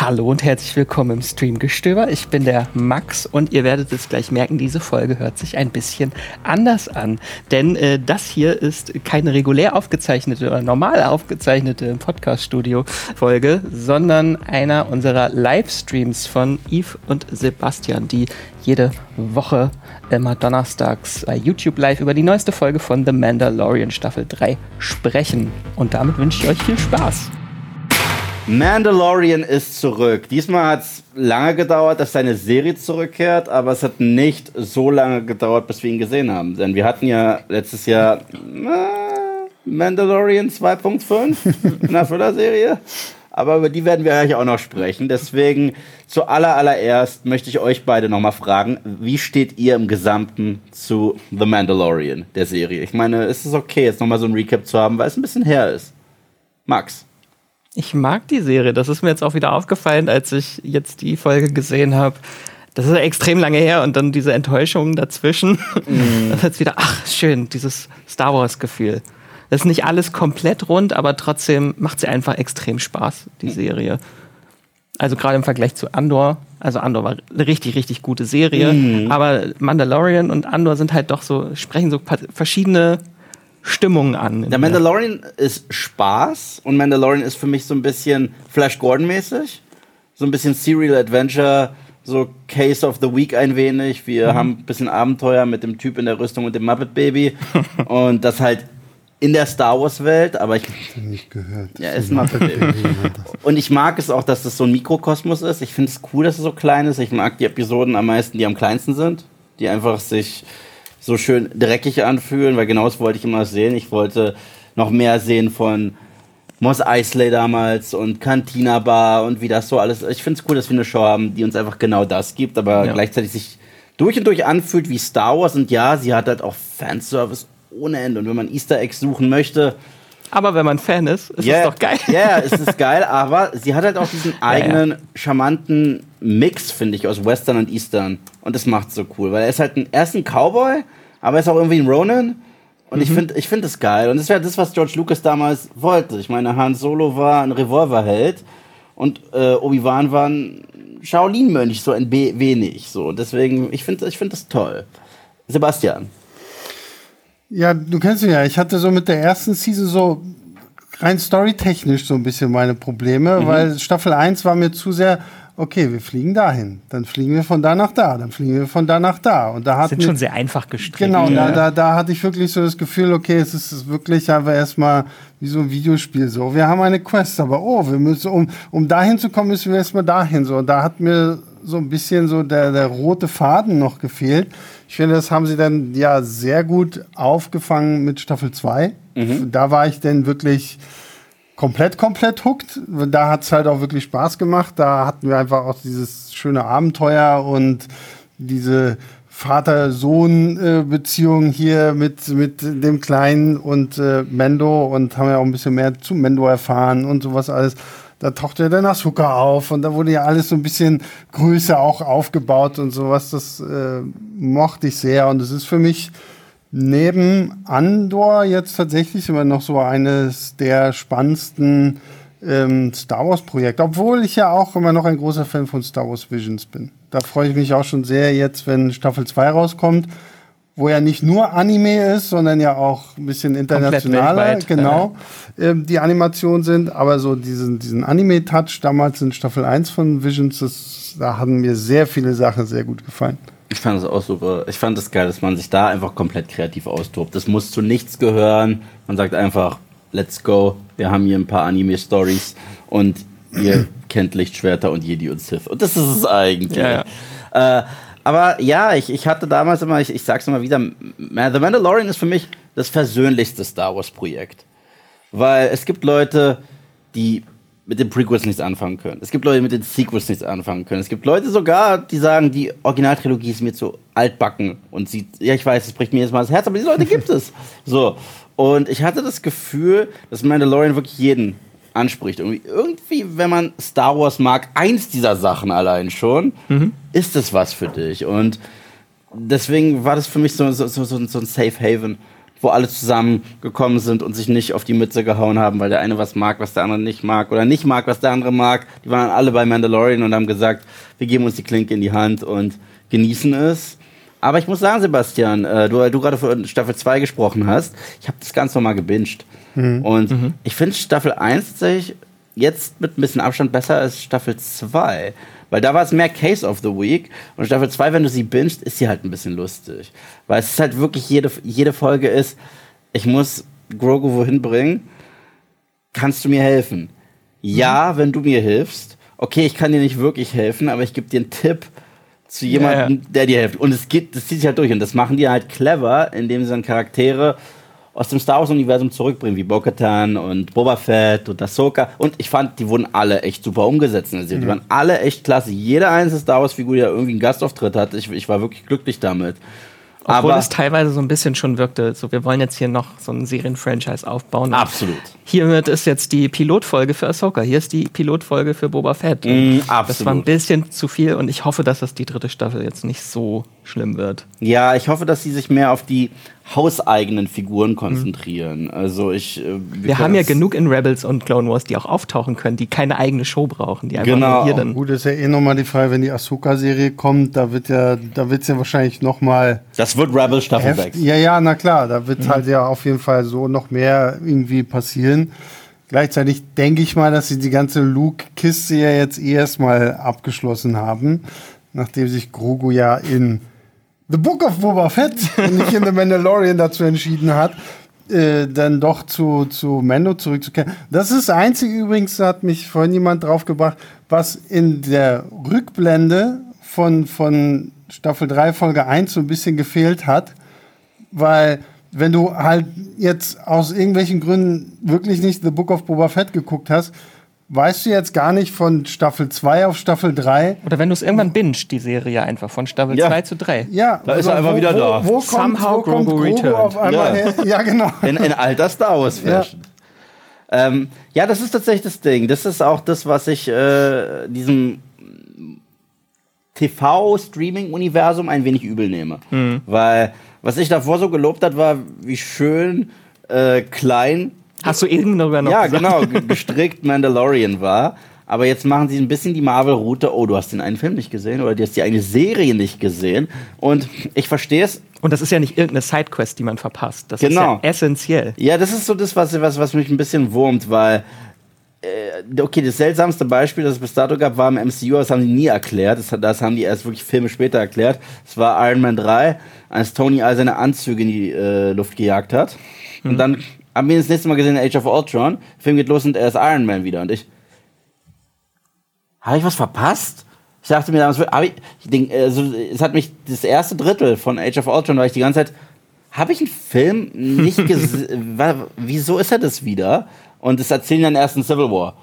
Hallo und herzlich willkommen im Streamgestöber. Ich bin der Max und ihr werdet es gleich merken, diese Folge hört sich ein bisschen anders an. Denn äh, das hier ist keine regulär aufgezeichnete oder normal aufgezeichnete Podcast-Studio-Folge, sondern einer unserer Livestreams von Yves und Sebastian, die jede Woche immer donnerstags bei YouTube live über die neueste Folge von The Mandalorian Staffel 3 sprechen. Und damit wünsche ich euch viel Spaß. Mandalorian ist zurück. Diesmal hat es lange gedauert, dass seine Serie zurückkehrt, aber es hat nicht so lange gedauert, bis wir ihn gesehen haben. Denn wir hatten ja letztes Jahr äh, Mandalorian 2.5 in der Füller-Serie. Aber über die werden wir gleich auch noch sprechen. Deswegen zuallererst möchte ich euch beide nochmal fragen, wie steht ihr im Gesamten zu The Mandalorian, der Serie? Ich meine, ist es okay, jetzt nochmal so ein Recap zu haben, weil es ein bisschen her ist? Max. Ich mag die Serie. Das ist mir jetzt auch wieder aufgefallen, als ich jetzt die Folge gesehen habe. Das ist extrem lange her und dann diese Enttäuschung dazwischen. Mm. Das ist jetzt wieder, ach, schön, dieses Star Wars-Gefühl. Das ist nicht alles komplett rund, aber trotzdem macht sie einfach extrem Spaß, die Serie. Also gerade im Vergleich zu Andor. Also Andor war eine richtig, richtig gute Serie. Mm. Aber Mandalorian und Andor sind halt doch so, sprechen so verschiedene Stimmung an. Der Mandalorian ist Spaß und Mandalorian ist für mich so ein bisschen Flash Gordon-mäßig. So ein bisschen Serial Adventure, so Case of the Week ein wenig. Wir mhm. haben ein bisschen Abenteuer mit dem Typ in der Rüstung und dem Muppet Baby. und das halt in der Star Wars Welt, aber ich nicht gehört. Ja, ist ein Muppet Baby. und ich mag es auch, dass das so ein Mikrokosmos ist. Ich finde es cool, dass es so klein ist. Ich mag die Episoden am meisten, die am kleinsten sind, die einfach sich so schön dreckig anfühlen, weil genau das wollte ich immer sehen. Ich wollte noch mehr sehen von Moss Eisley damals und Cantina Bar und wie das so alles. Ich finde es cool, dass wir eine Show haben, die uns einfach genau das gibt, aber ja. gleichzeitig sich durch und durch anfühlt wie Star Wars. Und ja, sie hat halt auch Fanservice ohne Ende. Und wenn man Easter Eggs suchen möchte, aber wenn man Fan ist, ist yeah, es doch geil. Ja, yeah, es ist geil, aber sie hat halt auch diesen eigenen, ja, ja. charmanten Mix, finde ich, aus Western und Eastern. Und das macht so cool, weil er ist halt ein, er ist ein Cowboy, aber er ist auch irgendwie ein Ronin. Und mhm. ich finde ich find das geil. Und das wäre das, was George Lucas damals wollte. Ich meine, Han Solo war ein Revolverheld und äh, Obi-Wan war ein Shaolin-Mönch, so ein B wenig. So. Deswegen, ich finde ich find das toll. Sebastian. Ja, du kennst ihn ja. Ich hatte so mit der ersten Season so rein storytechnisch so ein bisschen meine Probleme, mhm. weil Staffel 1 war mir zu sehr, okay, wir fliegen dahin, dann fliegen wir von da nach da, dann fliegen wir von da nach da. Und da hat sind schon sehr einfach gestrickt. Genau, ja. da, da, da hatte ich wirklich so das Gefühl, okay, es ist wirklich einfach erstmal wie so ein Videospiel so. Wir haben eine Quest, aber oh, wir müssen, um, um dahin zu kommen, müssen wir erstmal dahin. So, und da hat mir so ein bisschen so der, der rote Faden noch gefehlt. Ich finde, das haben sie dann ja sehr gut aufgefangen mit Staffel 2. Mhm. Da war ich dann wirklich komplett, komplett hooked. Da hat es halt auch wirklich Spaß gemacht. Da hatten wir einfach auch dieses schöne Abenteuer und diese Vater-Sohn-Beziehung hier mit, mit dem Kleinen und äh, Mendo und haben ja auch ein bisschen mehr zu Mendo erfahren und sowas alles da tauchte ja dann Asuka auf und da wurde ja alles so ein bisschen größer auch aufgebaut und sowas. Das äh, mochte ich sehr und es ist für mich neben Andor jetzt tatsächlich immer noch so eines der spannendsten ähm, Star Wars Projekte, obwohl ich ja auch immer noch ein großer Fan von Star Wars Visions bin. Da freue ich mich auch schon sehr jetzt, wenn Staffel 2 rauskommt wo ja nicht nur Anime ist, sondern ja auch ein bisschen internationaler, genau, ja. ähm, die Animationen sind. Aber so diesen, diesen Anime-Touch damals in Staffel 1 von Visions, das, da haben mir sehr viele Sachen sehr gut gefallen. Ich fand es auch super. Ich fand es das geil, dass man sich da einfach komplett kreativ austobt. Das muss zu nichts gehören. Man sagt einfach, let's go. Wir haben hier ein paar Anime-Stories und ihr kennt Lichtschwerter und Jedi und Sith. Und das ist es eigentlich. Ja, ja. Äh, aber ja, ich, ich hatte damals immer, ich, ich sag's immer wieder, The Mandalorian ist für mich das versöhnlichste Star Wars-Projekt. Weil es gibt Leute, die mit den Prequels nichts anfangen können. Es gibt Leute, die mit den Sequels nichts anfangen können. Es gibt Leute sogar, die sagen, die Originaltrilogie ist mir zu altbacken und sie, ja, ich weiß, es bricht mir jetzt mal das Herz, aber diese Leute gibt es. So. Und ich hatte das Gefühl, dass Mandalorian wirklich jeden anspricht. Irgendwie, irgendwie, wenn man Star Wars mag, eins dieser Sachen allein schon, mhm. ist es was für dich. Und deswegen war das für mich so, so, so, so ein Safe Haven, wo alle zusammengekommen sind und sich nicht auf die Mütze gehauen haben, weil der eine was mag, was der andere nicht mag oder nicht mag, was der andere mag. Die waren alle bei Mandalorian und haben gesagt, wir geben uns die Klinke in die Hand und genießen es. Aber ich muss sagen, Sebastian, äh, du, du gerade von Staffel 2 gesprochen hast, ich habe das Ganze nochmal gebinged. Mhm. Und mhm. ich finde Staffel 1 tatsächlich jetzt mit ein bisschen Abstand besser als Staffel 2. Weil da war es mehr Case of the Week. Und Staffel 2, wenn du sie bingst, ist sie halt ein bisschen lustig. Weil es ist halt wirklich, jede, jede Folge ist, ich muss Grogu wohin bringen. Kannst du mir helfen? Ja, mhm. wenn du mir hilfst. Okay, ich kann dir nicht wirklich helfen, aber ich gebe dir einen Tipp zu jemandem, ja, ja. der dir hilft. Und es geht, das zieht sich halt durch. Und das machen die halt clever, indem sie dann Charaktere aus dem Star Wars-Universum zurückbringen, wie Bo-Katan und Boba Fett und Ahsoka. Und ich fand, die wurden alle echt super umgesetzt. Also, mhm. Die waren alle echt klasse. Jede einzelne Star Wars-Figur, die da irgendwie einen Gastauftritt hat, ich, ich war wirklich glücklich damit. Obwohl aber es teilweise so ein bisschen schon wirkte, so wir wollen jetzt hier noch so ein Serienfranchise aufbauen. Absolut. Hiermit ist jetzt die Pilotfolge für Ahsoka, hier ist die Pilotfolge für Boba Fett. Mm, absolut. Das war ein bisschen zu viel und ich hoffe, dass das die dritte Staffel jetzt nicht so schlimm wird. Ja, ich hoffe, dass sie sich mehr auf die hauseigenen Figuren konzentrieren. Mhm. Also ich. Äh, wir, wir haben ja genug in Rebels und Clone Wars, die auch auftauchen können, die keine eigene Show brauchen, die einfach genau. hier dann. Gut, ist ja eh nochmal die Frage, wenn die Ahsoka-Serie kommt, da wird ja, da wird's ja wahrscheinlich nochmal. Das wird Rebels Staffel 6. Ja, ja, na klar, da wird mhm. halt ja auf jeden Fall so noch mehr irgendwie passieren. Gleichzeitig denke ich mal, dass sie die ganze Luke-Kiste ja jetzt erstmal abgeschlossen haben, nachdem sich Grogu ja in The Book of Boba Fett und nicht in The Mandalorian dazu entschieden hat, äh, dann doch zu, zu Mando zurückzukehren. Das ist das Einzige übrigens, hat mich vorhin jemand draufgebracht, was in der Rückblende von, von Staffel 3, Folge 1 so ein bisschen gefehlt hat, weil wenn du halt jetzt aus irgendwelchen Gründen wirklich nicht The Book of Boba Fett geguckt hast, weißt du jetzt gar nicht von Staffel 2 auf Staffel 3. Oder wenn du es irgendwann binged, die Serie einfach von Staffel ja. 2 zu 3. Ja, da also ist er einfach wo, wieder da. Wo, wo kommt, Somehow wo kommt Grogu, Grogu auf einmal ja. her? Ja, genau. In, in alter Star Wars Fashion. Ja. Ähm, ja, das ist tatsächlich das Ding. Das ist auch das, was ich äh, diesem TV-Streaming-Universum ein wenig übel nehme. Mhm. Weil was ich davor so gelobt hat, war, wie schön äh, klein Hast du eben sogar noch Ja, gesagt. genau, gestrickt Mandalorian war. Aber jetzt machen sie ein bisschen die Marvel-Route. Oh, du hast den einen Film nicht gesehen oder du hast die eine Serie nicht gesehen. Und ich verstehe es. Und das ist ja nicht irgendeine Sidequest, die man verpasst. Das genau. ist ja essentiell. Ja, das ist so das, was, was, was mich ein bisschen wurmt, weil. Äh, okay, das seltsamste Beispiel, das es bis dato gab, war im MCU, das haben die nie erklärt. Das, das haben die erst wirklich Filme später erklärt. Das war Iron Man 3, als Tony all seine Anzüge in die äh, Luft gejagt hat. Mhm. Und dann haben wir das nächste Mal gesehen in Age of Ultron. Der Film geht los und er ist Iron Man wieder. Und ich. Habe ich was verpasst? Ich dachte mir damals, ich, ich denk, also, es hat mich das erste Drittel von Age of Ultron, weil ich die ganze Zeit. Habe ich einen Film nicht gesehen? wieso ist er das wieder? Und das erzählen dann erst in Civil War.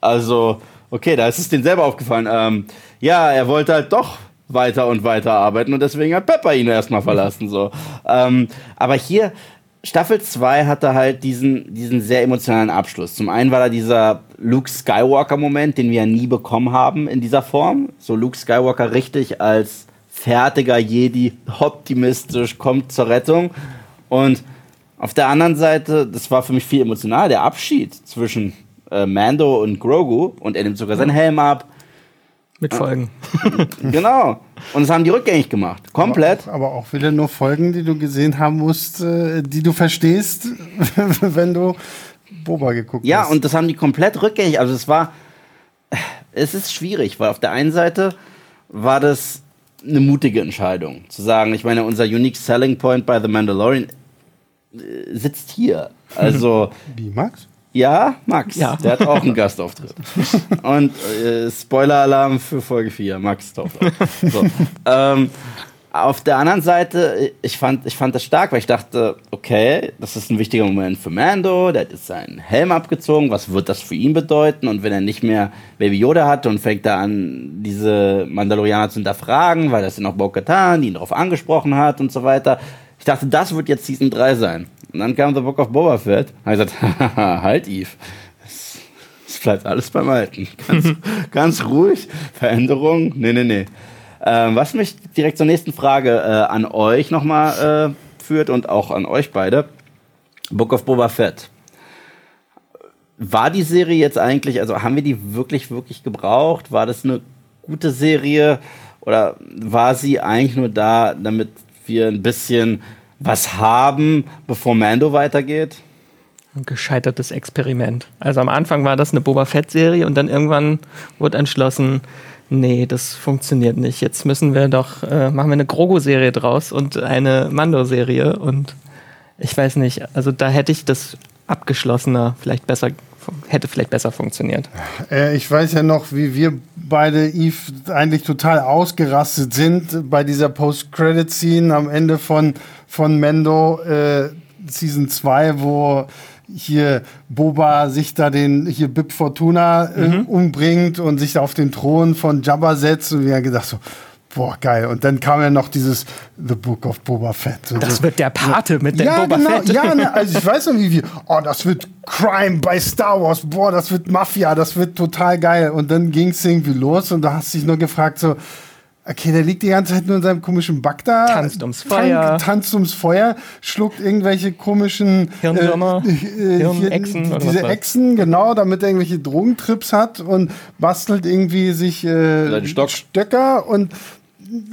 Also, okay, da ist es denen selber aufgefallen. Ähm, ja, er wollte halt doch weiter und weiter arbeiten und deswegen hat Pepper ihn erstmal verlassen. So. Ähm, aber hier, Staffel 2 hatte halt diesen, diesen sehr emotionalen Abschluss. Zum einen war da dieser Luke Skywalker-Moment, den wir ja nie bekommen haben in dieser Form. So Luke Skywalker richtig als fertiger Jedi, optimistisch, kommt zur Rettung. Und auf der anderen Seite, das war für mich viel emotional, der Abschied zwischen äh, Mando und Grogu. Und er nimmt sogar seinen Helm ab mit Folgen. genau. Und das haben die rückgängig gemacht. Komplett. Aber, aber, auch wieder nur Folgen, die du gesehen haben musst, äh, die du verstehst, wenn du Boba geguckt ja, hast. Ja, und das haben die komplett rückgängig. Also es war. Es ist schwierig, weil auf der einen Seite war das eine mutige Entscheidung. Zu sagen, ich meine, unser Unique Selling Point bei The Mandalorian äh, sitzt hier. Also. Wie, Max? Ja, Max. Ja. Der hat auch einen Gastauftritt. Und äh, Spoiler-Alarm für Folge 4, Max taucht so. ähm, auf der anderen Seite, ich fand, ich fand das stark, weil ich dachte, okay, das ist ein wichtiger Moment für Mando, der hat jetzt seinen Helm abgezogen, was wird das für ihn bedeuten? Und wenn er nicht mehr Baby Yoda hat und fängt da an, diese Mandalorianer zu hinterfragen, weil das sind auch Bo-Katan, die ihn darauf angesprochen hat und so weiter. Ich dachte, das wird jetzt Season 3 sein. Und dann kam The Book of Boba Fett. Und ich gesagt, halt Eve. Es, es bleibt alles beim Alten. Ganz, ganz ruhig. Veränderung? Nee, nee, nee. Ähm, was mich direkt zur nächsten Frage äh, an euch nochmal äh, führt und auch an euch beide. Book of Boba Fett. War die Serie jetzt eigentlich, also haben wir die wirklich, wirklich gebraucht? War das eine gute Serie? Oder war sie eigentlich nur da, damit wir ein bisschen was haben, bevor Mando weitergeht? Ein gescheitertes Experiment. Also am Anfang war das eine Boba Fett-Serie und dann irgendwann wurde entschlossen, nee, das funktioniert nicht. Jetzt müssen wir doch, äh, machen wir eine Grogu-Serie draus und eine Mando-Serie und ich weiß nicht, also da hätte ich das abgeschlossener vielleicht besser hätte vielleicht besser funktioniert. Äh, ich weiß ja noch, wie wir beide Eve eigentlich total ausgerastet sind bei dieser Post-Credit-Scene am Ende von, von Mendo äh, Season 2, wo hier Boba sich da den, hier Bib Fortuna äh, mhm. umbringt und sich auf den Thron von Jabba setzt und wir haben gedacht so, boah, geil. Und dann kam ja noch dieses The Book of Boba Fett. Und das so, wird der Pate mit dem ja, Boba genau, Fett. Ja, ne, also ich weiß noch, wie wir, oh, das wird Crime bei Star Wars, boah, das wird Mafia, das wird total geil. Und dann ging es irgendwie los und da hast du dich nur gefragt so, Okay, der liegt die ganze Zeit nur in seinem komischen Back da. Tanzt ums Feuer. Tanzt ums Feuer, schluckt irgendwelche komischen Hirnwürmer, äh, äh, Hirnechsen hier, diese was Echsen, genau, damit er irgendwelche Drogentrips hat und bastelt irgendwie sich äh, Stock. Stöcker und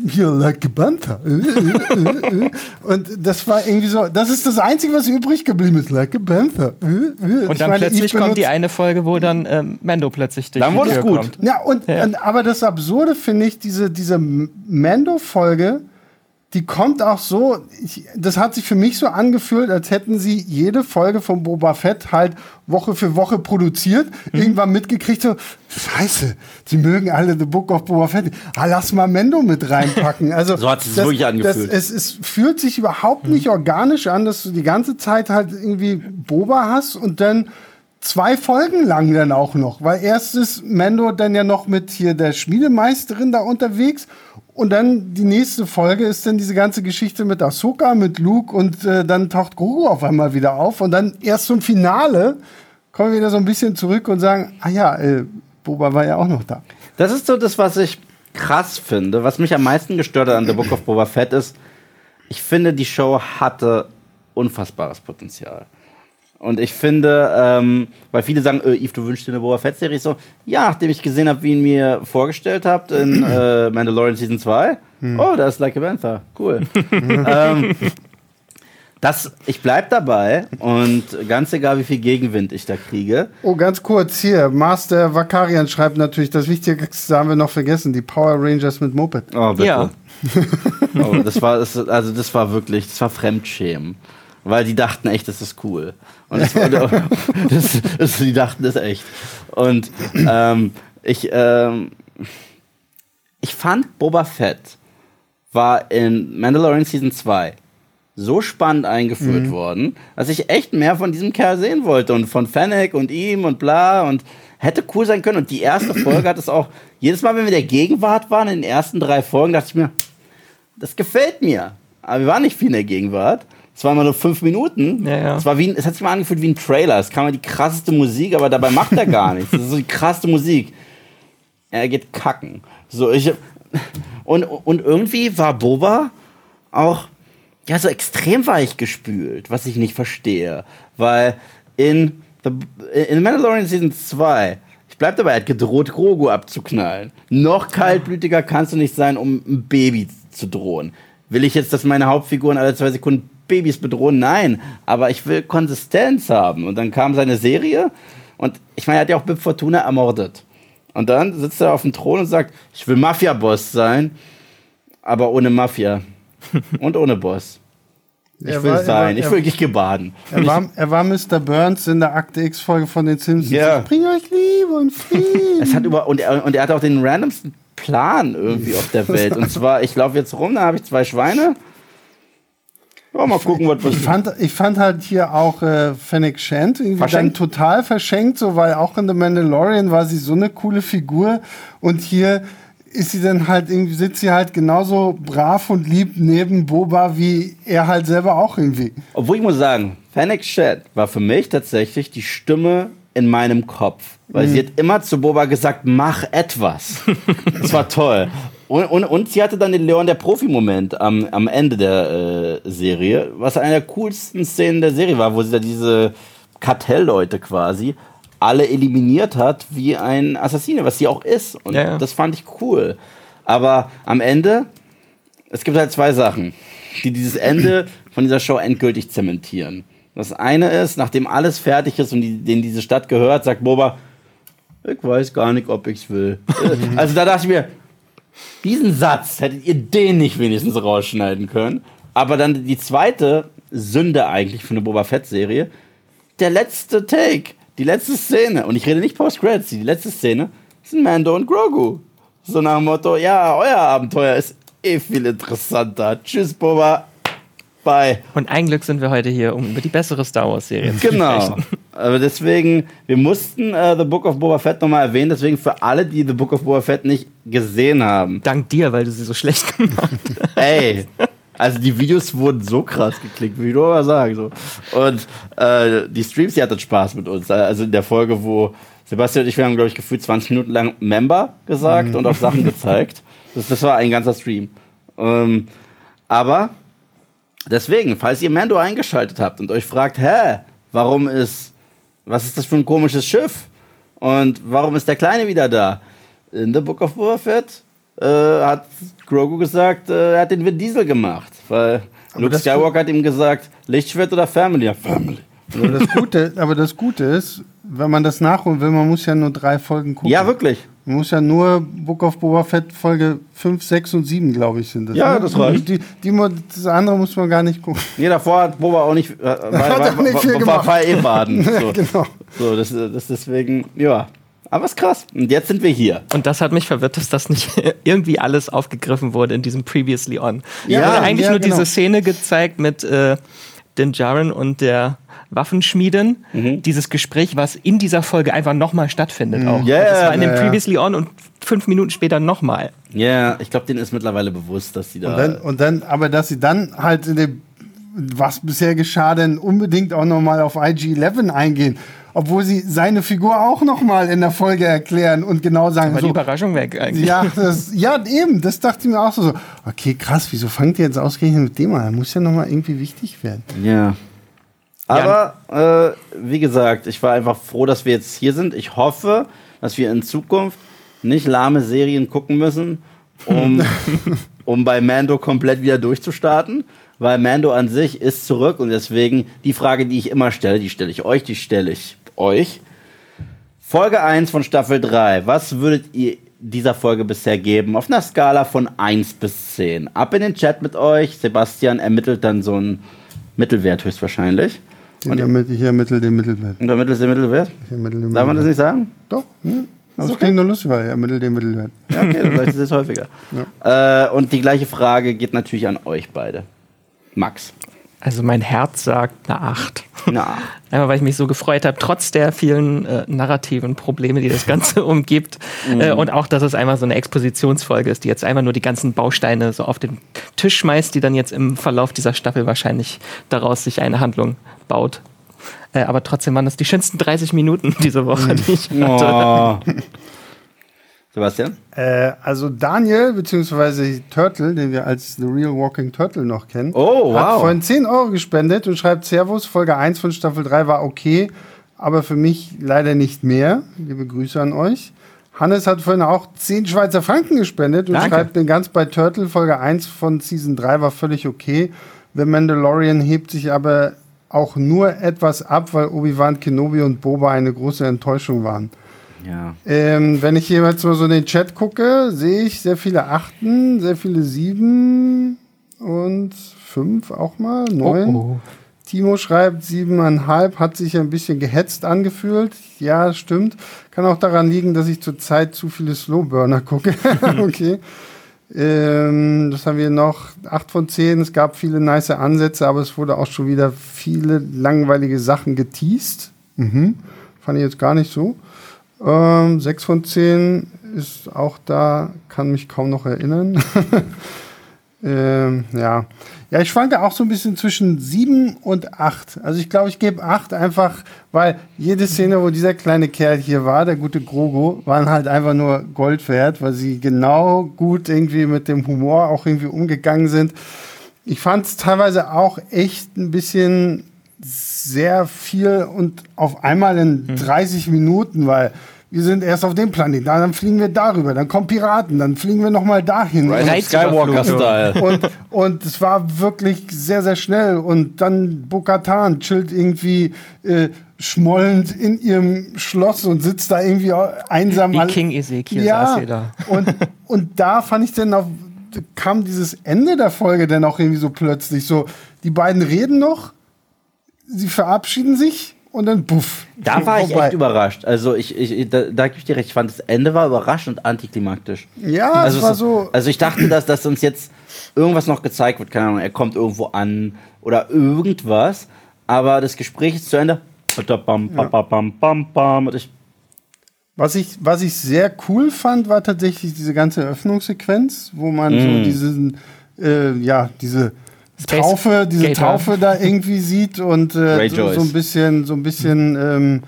hier like a Panther. Äh, und das war irgendwie so, das ist das Einzige, was übrig geblieben ist, like a Panther. Und dann plötzlich kommt die eine Folge, wo dann ähm, Mando plötzlich durch dann die Tür gut. kommt. Ja, und, Ja. und aber das Absurde finde ich, diese, diese Mando-Folge, die kommt auch so, ich, das hat sich für mich so angefühlt, als hätten sie jede Folge von Boba Fett halt Woche für Woche produziert, Mhm. irgendwann mitgekriegt, so, scheiße, sie mögen alle The Book of Boba Fett, ah, lass mal Mendo mit reinpacken. Also, So hat sich's das- wirklich angefühlt. Das, es, es fühlt sich überhaupt nicht organisch an, dass du die ganze Zeit halt irgendwie Boba hast und dann zwei Folgen lang dann auch noch, weil erst ist Mando dann ja noch mit hier der Schmiedemeisterin da unterwegs und dann die nächste Folge ist dann diese ganze Geschichte mit Ahsoka, mit Luke und äh, dann taucht Grogu auf einmal wieder auf und dann erst zum Finale kommen wir wieder so ein bisschen zurück und sagen, ah ja, äh, Boba war ja auch noch da. Das ist so das, was ich krass finde. Was mich am meisten gestört hat an The Book of Boba Fett ist, ich finde, die Show hatte unfassbares Potenzial. Und ich finde, ähm, weil viele sagen, äh, Yves, du wünschst dir eine Boba Fett-Serie. Ich so, ja, nachdem ich gesehen habe, wie ihn mir vorgestellt habt in äh, Mandalorian Season 2. Oh, da ist Like a Panther. Cool. ähm, das, ich bleib dabei und ganz egal, wie viel Gegenwind ich da kriege. Oh, ganz kurz hier, Master Vakarian schreibt natürlich, das Wichtigste haben wir noch vergessen, die Power Rangers mit Moped. Oh, bitte. Ja. Oh, das war, das, also das war wirklich, das war Fremdschämen. Weil die dachten echt, das ist cool. Und das das, das, die dachten das echt. Und ähm, ich, ähm, ich fand Boba Fett war in Mandalorian Season 2 so spannend eingeführt worden, dass ich echt mehr von diesem Kerl sehen wollte und von Fennec und ihm und bla und hätte cool sein können. Und die erste Folge hat es auch, jedes Mal, wenn wir in der Gegenwart waren, in den ersten drei Folgen, dachte ich mir, das gefällt mir. Aber wir waren nicht viel in der Gegenwart. Es waren immer nur fünf Minuten. Ja, ja. Es, war wie ein, es hat sich mal angefühlt wie ein Trailer. Es kam mal die krasseste Musik, aber dabei macht er gar nichts. Das ist so die krasseste Musik. Er geht kacken. So, ich, und, und irgendwie war Boba auch ja, so extrem weich gespült, was ich nicht verstehe. Weil in, The, in Mandalorian Season 2, ich bleib dabei, er hat gedroht, Grogu abzuknallen. Noch kaltblütiger kannst du nicht sein, um ein Baby zu drohen. Will ich jetzt, dass meine Hauptfiguren alle zwei Sekunden Babys bedrohen? Nein. Aber ich will Konsistenz haben. Und dann kam seine Serie und ich meine, er hat ja auch Bib Fortuna ermordet. Und dann sitzt er auf dem Thron und sagt, ich will Mafia-Boss sein, aber ohne Mafia. und ohne Boss. Ich Er will war- sein, war- ich will wirklich gebaden. Er war, er war Mr. Burns in der Akte X-Folge von den Simpsons. Ja. Ich bring euch Liebe und Frieden. Es hat über und er, und er hat auch den randomsten Plan irgendwie auf der Welt. Und zwar, ich laufe jetzt rum, da habe ich zwei Schweine. Ja, mal gucken, was Ich passiert. fand, ich fand halt hier auch äh, Fennec Shand irgendwie Verschenkt? dann total verschenkt, so weil auch in The Mandalorian war sie so eine coole Figur und hier ist sie dann halt irgendwie sitzt sie halt genauso brav und lieb neben Boba wie er halt selber auch irgendwie. Obwohl ich muss sagen, Fennec Shed war für mich tatsächlich die Stimme in meinem Kopf. Weil sie hat immer zu Boba gesagt, mach etwas. Das war toll. Und, und, und sie hatte dann den Leon der Profi-Moment am, am Ende der äh, Serie, was eine der coolsten Szenen der Serie war, wo sie da diese Kartellleute quasi alle eliminiert hat wie ein Assassine, was sie auch ist. Und Ja, ja. das fand ich cool. Aber am Ende, es gibt halt zwei Sachen, die dieses Ende von dieser Show endgültig zementieren. Das eine ist, nachdem alles fertig ist und die, denen diese Stadt gehört, sagt Boba, ich weiß gar nicht, ob ich's will. Also da dachte ich mir, diesen Satz hättet ihr den nicht wenigstens rausschneiden können. Aber dann die zweite Sünde eigentlich für eine Boba Fett-Serie, der letzte Take, die letzte Szene, und ich rede nicht Post-Credits, die letzte Szene sind Mando und Grogu. So nach dem Motto, ja, euer Abenteuer ist eh viel interessanter. Tschüss, Boba. Bye. Und ein Glück sind wir heute hier, um über die bessere Star Wars-Serie zu Genau. Aber deswegen, wir mussten äh, The Book of Boba Fett nochmal erwähnen. Deswegen für alle, die The Book of Boba Fett nicht gesehen haben. Dank dir, weil du sie so schlecht gemacht hast. Ey, also die Videos wurden so krass geklickt, wie du aber sagen. So. Und äh, die Streams, die hatten Spaß mit uns. Also in der Folge, wo Sebastian und ich, wir haben, glaube ich, gefühlt 20 Minuten lang Member gesagt und auch Sachen gezeigt. Das, das war ein ganzer Stream. Ähm, aber deswegen, falls ihr Mando eingeschaltet habt und euch fragt, hä, warum ist, was ist das für ein komisches Schiff? Und warum ist der Kleine wieder da? In The Book of Boba Fett äh, hat Grogu gesagt, äh, er hat den Vin Diesel gemacht. Weil Luke das- Skywalker hat ihm gesagt, Lichtschwert oder Family? Ja, Family. Aber das, Gute, aber das Gute ist, wenn man das nachholen will, man muss ja nur drei Folgen gucken. Ja, wirklich. Man muss ja nur Book of Boba Fett Folge 5, 6 und 7, glaube ich, sind das. Ja, ne? das reicht. Die, die, mu- das andere muss man gar nicht gucken. Nee, davor hat Boba auch nicht, äh, war, er war, nicht viel war, war, gemacht. war eh baden. So, genau. so das, das deswegen, ja. Aber ist krass. Und jetzt sind wir hier. Und das hat mich verwirrt, dass das nicht irgendwie alles aufgegriffen wurde in diesem Previously On. Ja, Ja, wurde eigentlich ja, nur genau. diese Szene gezeigt mit äh, den Jaren und der Waffenschmiedin. Dieses Gespräch, was in dieser Folge einfach nochmal stattfindet. Auch. Ja, das war in dem ja. Previously On und fünf Minuten später nochmal. Ja, ich glaube, denen ist mittlerweile bewusst, dass die da. Und dann, und dann, aber dass sie dann halt in dem, was bisher geschah, denn unbedingt auch nochmal auf IG-11 eingehen. Obwohl sie seine Figur auch nochmal in der Folge erklären und genau sagen, War die so, Überraschung weg eigentlich. ja, das, ja, eben, das dachte ich mir auch so. Okay, krass, wieso fangt ihr jetzt ausgerechnet mit dem an? Er muss ja nochmal irgendwie wichtig werden. Ja. Aber, äh, wie gesagt, ich war einfach froh, dass wir jetzt hier sind. Ich hoffe, dass wir in Zukunft nicht lahme Serien gucken müssen, um, um bei Mando komplett wieder durchzustarten. Weil Mando an sich ist zurück und deswegen die Frage, die ich immer stelle, die stelle ich euch, die stelle ich euch. Folge 1 von Staffel 3. Was würdet ihr dieser Folge bisher geben? Auf einer Skala von 1 bis 10. Ab in den Chat mit euch. Sebastian ermittelt dann so einen Mittelwert höchstwahrscheinlich. Den ermittelt, ich ermittle den Mittelwert. Und damit ist der Mittelwert? Ich ermittle den Darf man das nicht sagen? Doch, hm? das klingt nur lustig, weil ich ermittle den Mittelwert. Ja, okay, dann sag ich das jetzt häufiger. Äh, und die gleiche Frage geht natürlich an euch beide. Max. Also mein Herz sagt eine 8. Na, Einmal, weil ich mich so gefreut habe, trotz der vielen äh, narrativen Probleme, die das Ganze umgibt. Äh, und auch, dass es einmal so eine Expositionsfolge ist, die jetzt einfach nur die ganzen Bausteine so auf den Tisch schmeißt, die dann jetzt im Verlauf dieser Staffel wahrscheinlich daraus sich eine Handlung baut. Äh, aber trotzdem waren das die schönsten 30 Minuten diese Woche, die ich hatte. oh. Sebastian? Äh, also Daniel, beziehungsweise Turtle, den wir als The Real Walking Turtle noch kennen, Oh, hat wow. vorhin 10 Euro gespendet und schreibt Servus, Folge 1 von Staffel 3 war okay, aber für mich leider nicht mehr. Liebe Grüße an euch. Hannes hat vorhin auch 10 Schweizer Franken gespendet und Danke. schreibt, bin ganz bei Turtle, Folge 1 von Season 3 war völlig okay. The Mandalorian hebt sich aber auch nur etwas ab, weil Obi-Wan Kenobi und Boba eine große Enttäuschung waren. Ja. Ähm, wenn ich jetzt mal so in den Chat gucke, sehe ich sehr viele Achten, sehr viele Sieben und fünf auch mal, neun. Oh, Timo schreibt siebeneinhalb, hat sich ein bisschen gehetzt angefühlt. Ja, stimmt. Kann auch daran liegen, dass ich zurzeit zu viele Slowburner gucke. okay. Ähm, das haben wir noch. Acht von zehn. Es gab viele nice Ansätze, aber es wurde auch schon wieder viele langweilige Sachen geteased. Mhm. Fand ich jetzt gar nicht so. Ähm, sechs von zehn ist auch da, kann mich kaum noch erinnern. Ähm, ja. Ja, ich schwanke auch so ein bisschen zwischen sieben und acht. Also ich glaube, ich gebe acht einfach, weil jede Szene, wo dieser kleine Kerl hier war, der gute Grogo, waren halt einfach nur Gold wert, weil sie genau gut irgendwie mit dem Humor auch irgendwie umgegangen sind. Ich fand es teilweise auch echt ein bisschen sehr viel und auf einmal in 30 Minuten, weil wir sind erst auf dem Planeten, dann fliegen wir darüber, dann kommen Piraten, dann fliegen wir nochmal dahin. Skywalker-Style. Und, und es war wirklich sehr, sehr schnell. Und dann Bo-Katan chillt irgendwie äh, schmollend in ihrem Schloss und sitzt da irgendwie einsam. Wie King Ezekiel ja, saß da. Und, und da fand ich dann auf, kam dieses Ende der Folge dann auch irgendwie so plötzlich so, die beiden reden noch, sie verabschieden sich und dann puff. Da war ich vorbei. echt überrascht. Also ich, ich da, da gebe ich dir recht. Ich fand das Ende war überraschend und antiklimaktisch. Ja, also es war es- so. Also ich dachte, dass, dass uns jetzt irgendwas noch gezeigt wird. Keine Ahnung, er kommt irgendwo an oder irgendwas. Aber das Gespräch ist zu Ende. Ich, Was ich, was ich sehr cool fand, war tatsächlich diese ganze Eröffnungssequenz, wo man Mm. so diesen, äh, ja, diese Space Taufe, diese Gator. Taufe da irgendwie sieht und äh, so, so ein bisschen, so ein bisschen ähm,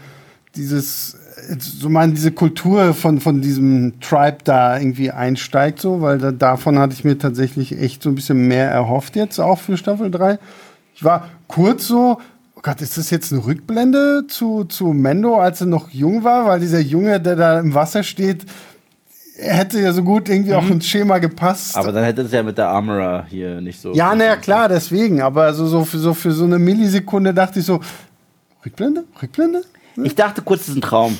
dieses, so man diese Kultur von, von diesem Tribe da irgendwie einsteigt, so, weil da, davon hatte ich mir tatsächlich echt so ein bisschen mehr erhofft jetzt auch für Staffel 3. Ich war kurz so, oh Gott, ist das jetzt eine Rückblende zu, zu Mendo, als er noch jung war? Weil dieser Junge, der da im Wasser steht, hätte ja so gut irgendwie auch ins Schema gepasst. aber dann hätte es ja mit der Armorer hier nicht so. ja, naja, klar, deswegen. Aber also so für, so für so eine Millisekunde dachte ich so, Rückblende? Rückblende? Ich dachte kurz, es ist ein Traum.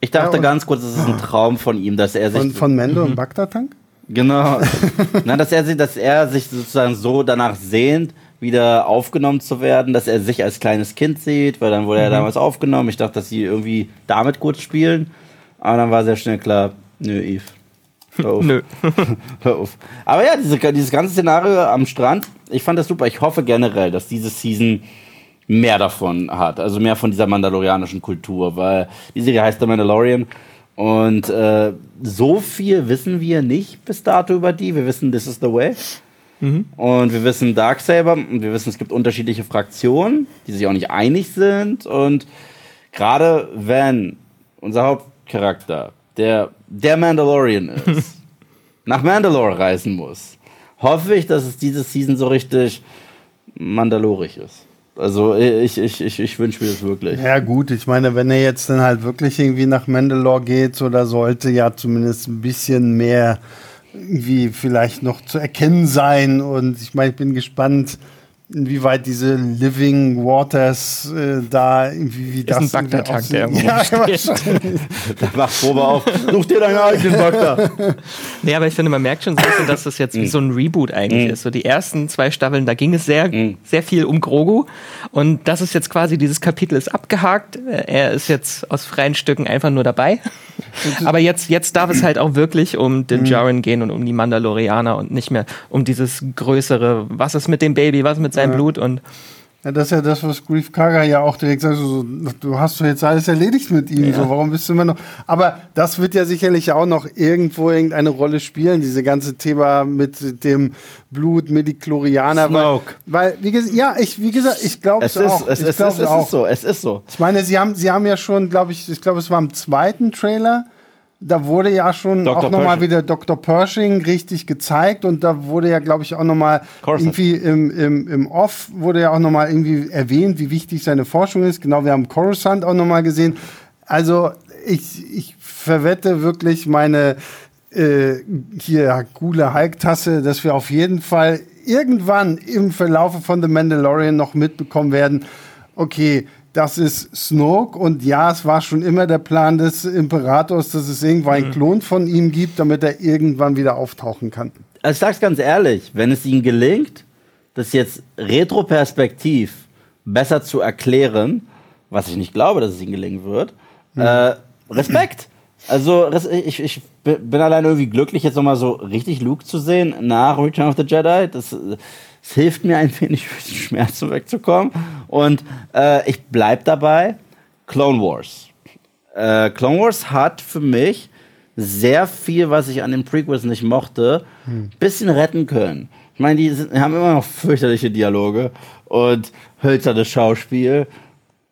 Ich dachte Ja, ganz kurz, es ist ein Traum von ihm, dass er sich. Von, von Mendo und Bagdad-Tank? Genau. Nein, dass er, sich- dass er sich sozusagen so danach sehnt, wieder aufgenommen zu werden, dass er sich als kleines Kind sieht, weil dann wurde er damals aufgenommen. Ich dachte, dass sie irgendwie damit kurz spielen. Aber dann war sehr schnell klar, nö, Eve. Hör auf. Nö. Hör auf. Aber ja, diese, dieses ganze Szenario am Strand, ich fand das super. Ich hoffe generell, dass diese Season mehr davon hat. Also mehr von dieser mandalorianischen Kultur, weil die Serie heißt The Mandalorian. Und äh, so viel wissen wir nicht bis dato über die. Wir wissen, this is the way. Und wir wissen Darksaber und wir wissen, es gibt unterschiedliche Fraktionen, die sich auch nicht einig sind. Und gerade wenn unser Hauptcharakter, der der Mandalorian ist, nach Mandalore reisen muss, hoffe ich, dass es diese Season so richtig mandalorisch ist. Also ich, ich, ich, ich wünsche mir das wirklich. Ja, gut, ich meine, wenn er jetzt dann halt wirklich irgendwie nach Mandalore geht, so, da sollte ja zumindest ein bisschen mehr irgendwie vielleicht noch zu erkennen sein. Und ich meine, ich bin gespannt, inwieweit diese Living Waters äh, da irgendwie wie das ein irgendwie Bagdad-Tank, der irgendwo ja, macht Probe auf. Such dir deinen eigenen Doktor. Nee, aber ich finde, man merkt schon so ein bisschen, dass das jetzt wie so ein Reboot eigentlich ist. So die ersten zwei Staffeln, da ging es sehr, sehr viel um Grogu. Und das ist jetzt quasi, dieses Kapitel ist abgehakt. Äh, Er ist jetzt aus freien Stücken einfach nur dabei. aber jetzt, jetzt darf es halt auch wirklich um den Jaren gehen und um die Mandalorianer und nicht mehr um dieses größere, was ist mit dem Baby, was ist mit seinem Blut und Ja, das ist ja das, was Grief Karga ja auch direkt sagt, so, du hast doch jetzt alles erledigt mit ihm, so, warum bist du immer noch? Aber das wird ja sicherlich auch noch irgendwo irgendeine Rolle spielen, diese ganze Thema mit dem Blut, Midichlorianer. Snoke. Weil, weil wie gesagt, ja, ich, wie gesagt, ich glaube Es auch. es, ich ist, es, es auch. ist so, es ist so. Ich meine, sie haben, sie haben ja schon, glaube ich, ich glaube, es war im zweiten Trailer, da wurde ja schon Dr. auch nochmal wieder Dr. Pershing richtig gezeigt und da wurde ja, glaube ich, auch nochmal irgendwie im, im, im Off wurde ja auch nochmal irgendwie erwähnt, wie wichtig seine Forschung ist. Genau, wir haben Coruscant auch nochmal gesehen. Also ich, ich verwette wirklich meine äh, hier coole Hulk-Tasse, dass wir auf jeden Fall irgendwann im Verlaufe von The Mandalorian noch mitbekommen werden, okay, das ist Snoke und ja, es war schon immer der Plan des Imperators, dass es irgendwann einen Klon von ihm gibt, damit er irgendwann wieder auftauchen kann. Also ich sag's ganz ehrlich, wenn es ihnen gelingt, das jetzt retroperspektiv besser zu erklären, was ich nicht glaube, dass es ihnen gelingen wird, äh, Respekt. Also ich, ich bi- bin allein irgendwie glücklich, jetzt nochmal so richtig Luke zu sehen nach Return of the Jedi. Das, das hilft mir ein wenig, durch die Schmerzen wegzukommen. Und äh, ich bleib dabei, Clone Wars. Äh, Clone Wars hat für mich sehr viel, was ich an den Prequels nicht mochte, bisschen retten können. Ich meine, die sind, haben immer noch fürchterliche Dialoge und hölzernes Schauspiel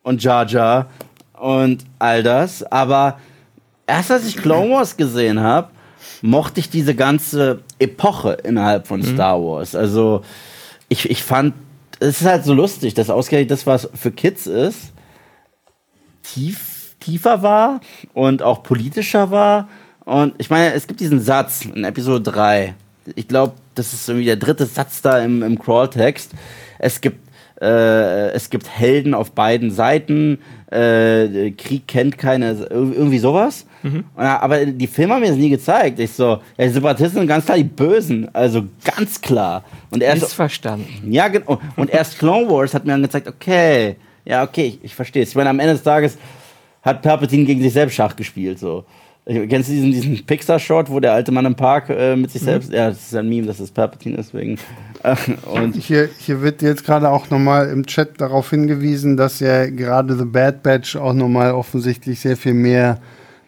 und Jar Jar und all das. Aber erst als ich Clone Wars gesehen habe, mochte ich diese ganze Epoche innerhalb von Star Wars. Also ich, ich fand, es ist halt so lustig, dass ausgerechnet das, was für Kids ist, tief, tiefer war und auch politischer war. Und ich meine, es gibt diesen Satz in Episode 3. Ich glaube, das ist irgendwie der dritte Satz da im, im Crawl-Text. Es gibt, äh, es gibt Helden auf beiden Seiten. Äh, Krieg kennt keine, irgendwie sowas. Und, aber die Filme haben mir das nie gezeigt. Ich so, ja, die Separatisten sind ganz klar die Bösen. Also ganz klar. Und erst, Missverstanden. ja, genau. Und erst Clone Wars hat mir dann gezeigt, okay, ja, okay, ich, ich verstehe es. Ich meine, am Ende des Tages hat Palpatine gegen sich selbst Schach gespielt. So. Ich- Kennst du diesen, diesen Pixar-Shot, wo der alte Mann im Park äh, mit sich selbst. Ja, das ist ein Meme, dass es Palpatine ist, wegen. Äh, und Hier, hier wird jetzt gerade auch nochmal im Chat darauf hingewiesen, dass ja gerade The Bad Batch auch nochmal offensichtlich sehr viel mehr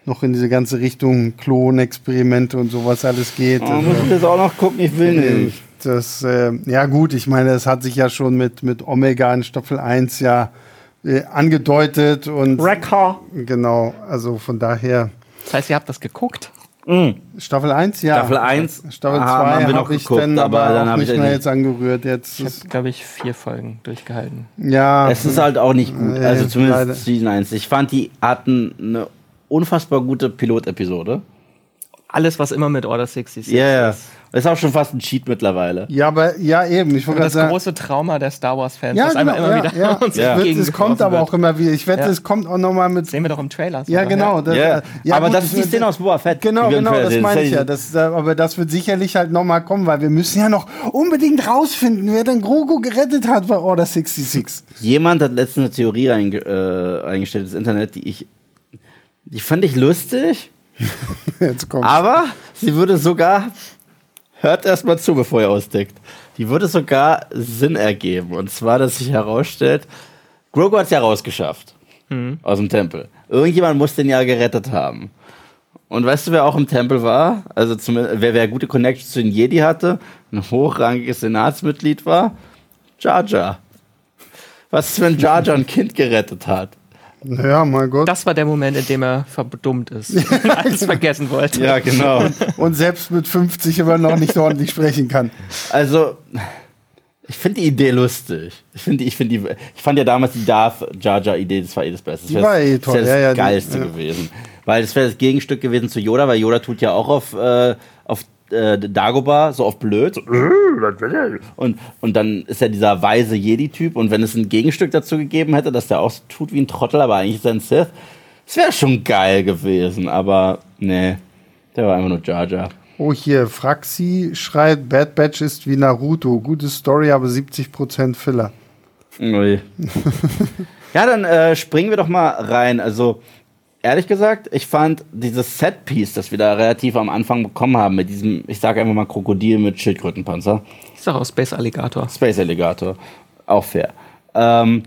noch in diese ganze Richtung Klonexperimente und sowas alles geht. oh, muss ich das auch noch gucken? Ich will nicht. Das, äh, ja gut, ich meine, es hat sich ja schon mit, mit Omega in Staffel 1 ja äh, angedeutet und Wrecker. genau, also von daher Das heißt, ihr habt das geguckt? Staffel 1, ja. Staffel 1 Staffel ah, 2 haben wir noch habe ich geguckt, dann aber aber, dann habe ich nicht mehr jetzt angerührt. Jetzt Ich habe, glaube ich, vier Folgen durchgehalten. ja, Es ist halt auch nicht gut. Also zumindest leider. Season 1. Ich fand, die hatten eine unfassbar gute Pilotepisode. Alles, was immer mit Order 66 Ja, ja. ist. Ist auch schon fast ein Cheat mittlerweile. ja, aber ja eben. Ich das sagen, große Trauma der Star Wars-Fans, ja, das genau, einmal immer ja, wieder ja. uns Ja. Es, wird, es kommt aber wird. auch immer wieder. Ich wette, Ja. es kommt auch noch mal mit. Sehen wir doch im Trailer. Ja, genau. Das, Ja, äh, ja, aber gut, das ist die wird- Szene aus Boba Fett. Genau, genau, das meine ich ja. Das, äh, aber das wird sicherlich halt noch mal kommen, weil wir müssen ja noch unbedingt rausfinden, wer denn Grogu gerettet hat bei Order 66. Jemand hat letztens eine Theorie einge äh, eingestellt ins Internet, die ich. Die fand ich lustig, Jetzt kommt. aber sie würde sogar. Hört erst mal zu, bevor ihr ausdeckt. Die würde sogar Sinn ergeben. Und zwar, dass sich herausstellt, Grogu hat es ja rausgeschafft. Aus dem Tempel. Irgendjemand muss den ja gerettet haben. Und weißt du, wer auch im Tempel war? Also wer, wer gute Connections zu den Jedi hatte, ein hochrangiges Senatsmitglied war? Jar Jar. Was ist, wenn Jar Jar ein Kind gerettet hat? Ja, mein Gott. Das war der Moment, in dem er verdummt ist und alles vergessen wollte. Ja, genau. Und selbst mit 50 immer noch nicht ordentlich sprechen kann. Also, ich finde die Idee lustig. Ich, finde, ich, finde die, ich fand ja damals die Darth Jar Jar Idee, das war eh das Beste. Das war eh das, toll, das, ja, ja, Geilste ja. gewesen. Weil das wäre das Gegenstück gewesen zu Yoda, weil Yoda tut ja auch auf, äh, auf äh, Dagobah so auf blöd. So, und, und dann ist er dieser weise Jedi-Typ. Und wenn es ein Gegenstück dazu gegeben hätte, dass der auch so tut wie ein Trottel, aber eigentlich ist er ein Sith, das wäre schon geil gewesen. Aber nee, der war einfach nur Jar Jar. Oh, hier, Fraxi schreibt, Bad Batch ist wie Naruto. Gute Story, aber 70% Filler. Ui. ja, dann äh, springen wir doch mal rein. Also, ehrlich gesagt, ich fand dieses Setpiece, das wir da relativ am Anfang bekommen haben, mit diesem, ich sage einfach mal Krokodil mit Schildkrötenpanzer, Ist doch aus Space Alligator. Space Alligator, auch fair. Ähm,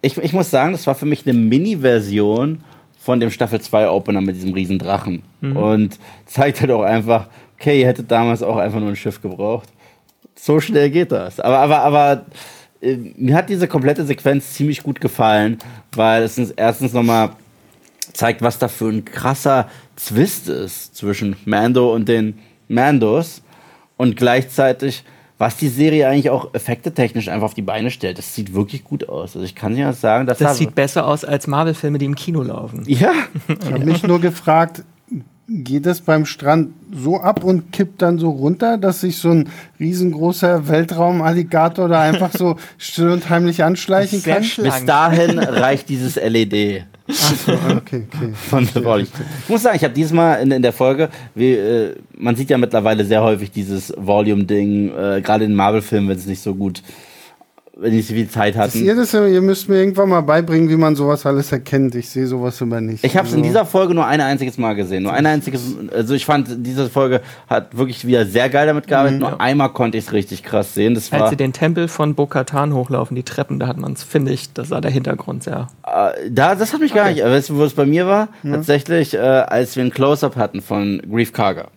ich, ich muss sagen, das war für mich eine Mini-Version von dem Staffel 2 Opener mit diesem riesen Drachen. Und zeigt halt auch einfach, okay, ihr hättet damals auch einfach nur ein Schiff gebraucht. So schnell geht das. Aber, aber, aber äh, mir hat diese komplette Sequenz ziemlich gut gefallen, weil es uns erstens nochmal zeigt, was da für ein krasser Zwist ist zwischen Mando und den Mandos und gleichzeitig, was die Serie eigentlich auch effektetechnisch einfach auf die Beine stellt. Das sieht wirklich gut aus. Also ich kann ja sagen, dass Das sieht besser aus als Marvel-Filme, die im Kino laufen. ja, Ich habe mich nur gefragt, geht es beim Strand so ab und kippt dann so runter, dass sich so ein riesengroßer Weltraumalligator da einfach so still und heimlich anschleichen kann? bis dahin reicht dieses LED. So, okay, okay. von. Ich muss sagen, ich habe diesmal in, in der Folge, wie, äh, man sieht ja mittlerweile sehr häufig dieses Volume-Ding, äh, gerade in Marvel-Filmen, wenn es nicht so gut, wenn die nicht so viel Zeit Das hatten. ihr, das, ihr müsst mir irgendwann mal beibringen, wie man sowas alles erkennt. Ich sehe sowas immer nicht. Ich habe es in Also, dieser Folge nur ein einziges Mal gesehen. Nur ein einziges, also ich fand, diese Folge hat wirklich wieder sehr geil damit gearbeitet. Nur einmal konnte ich es richtig krass sehen. Das Als war, sie den Tempel von Bo-Katan hochlaufen, die Treppen, da hat man es, finde ich, das sah der Hintergrund sehr. äh, da, das hat mich gar nicht, weißt du, wo es bei mir war? Tatsächlich, äh, als wir ein Close-Up hatten von Grief Karga.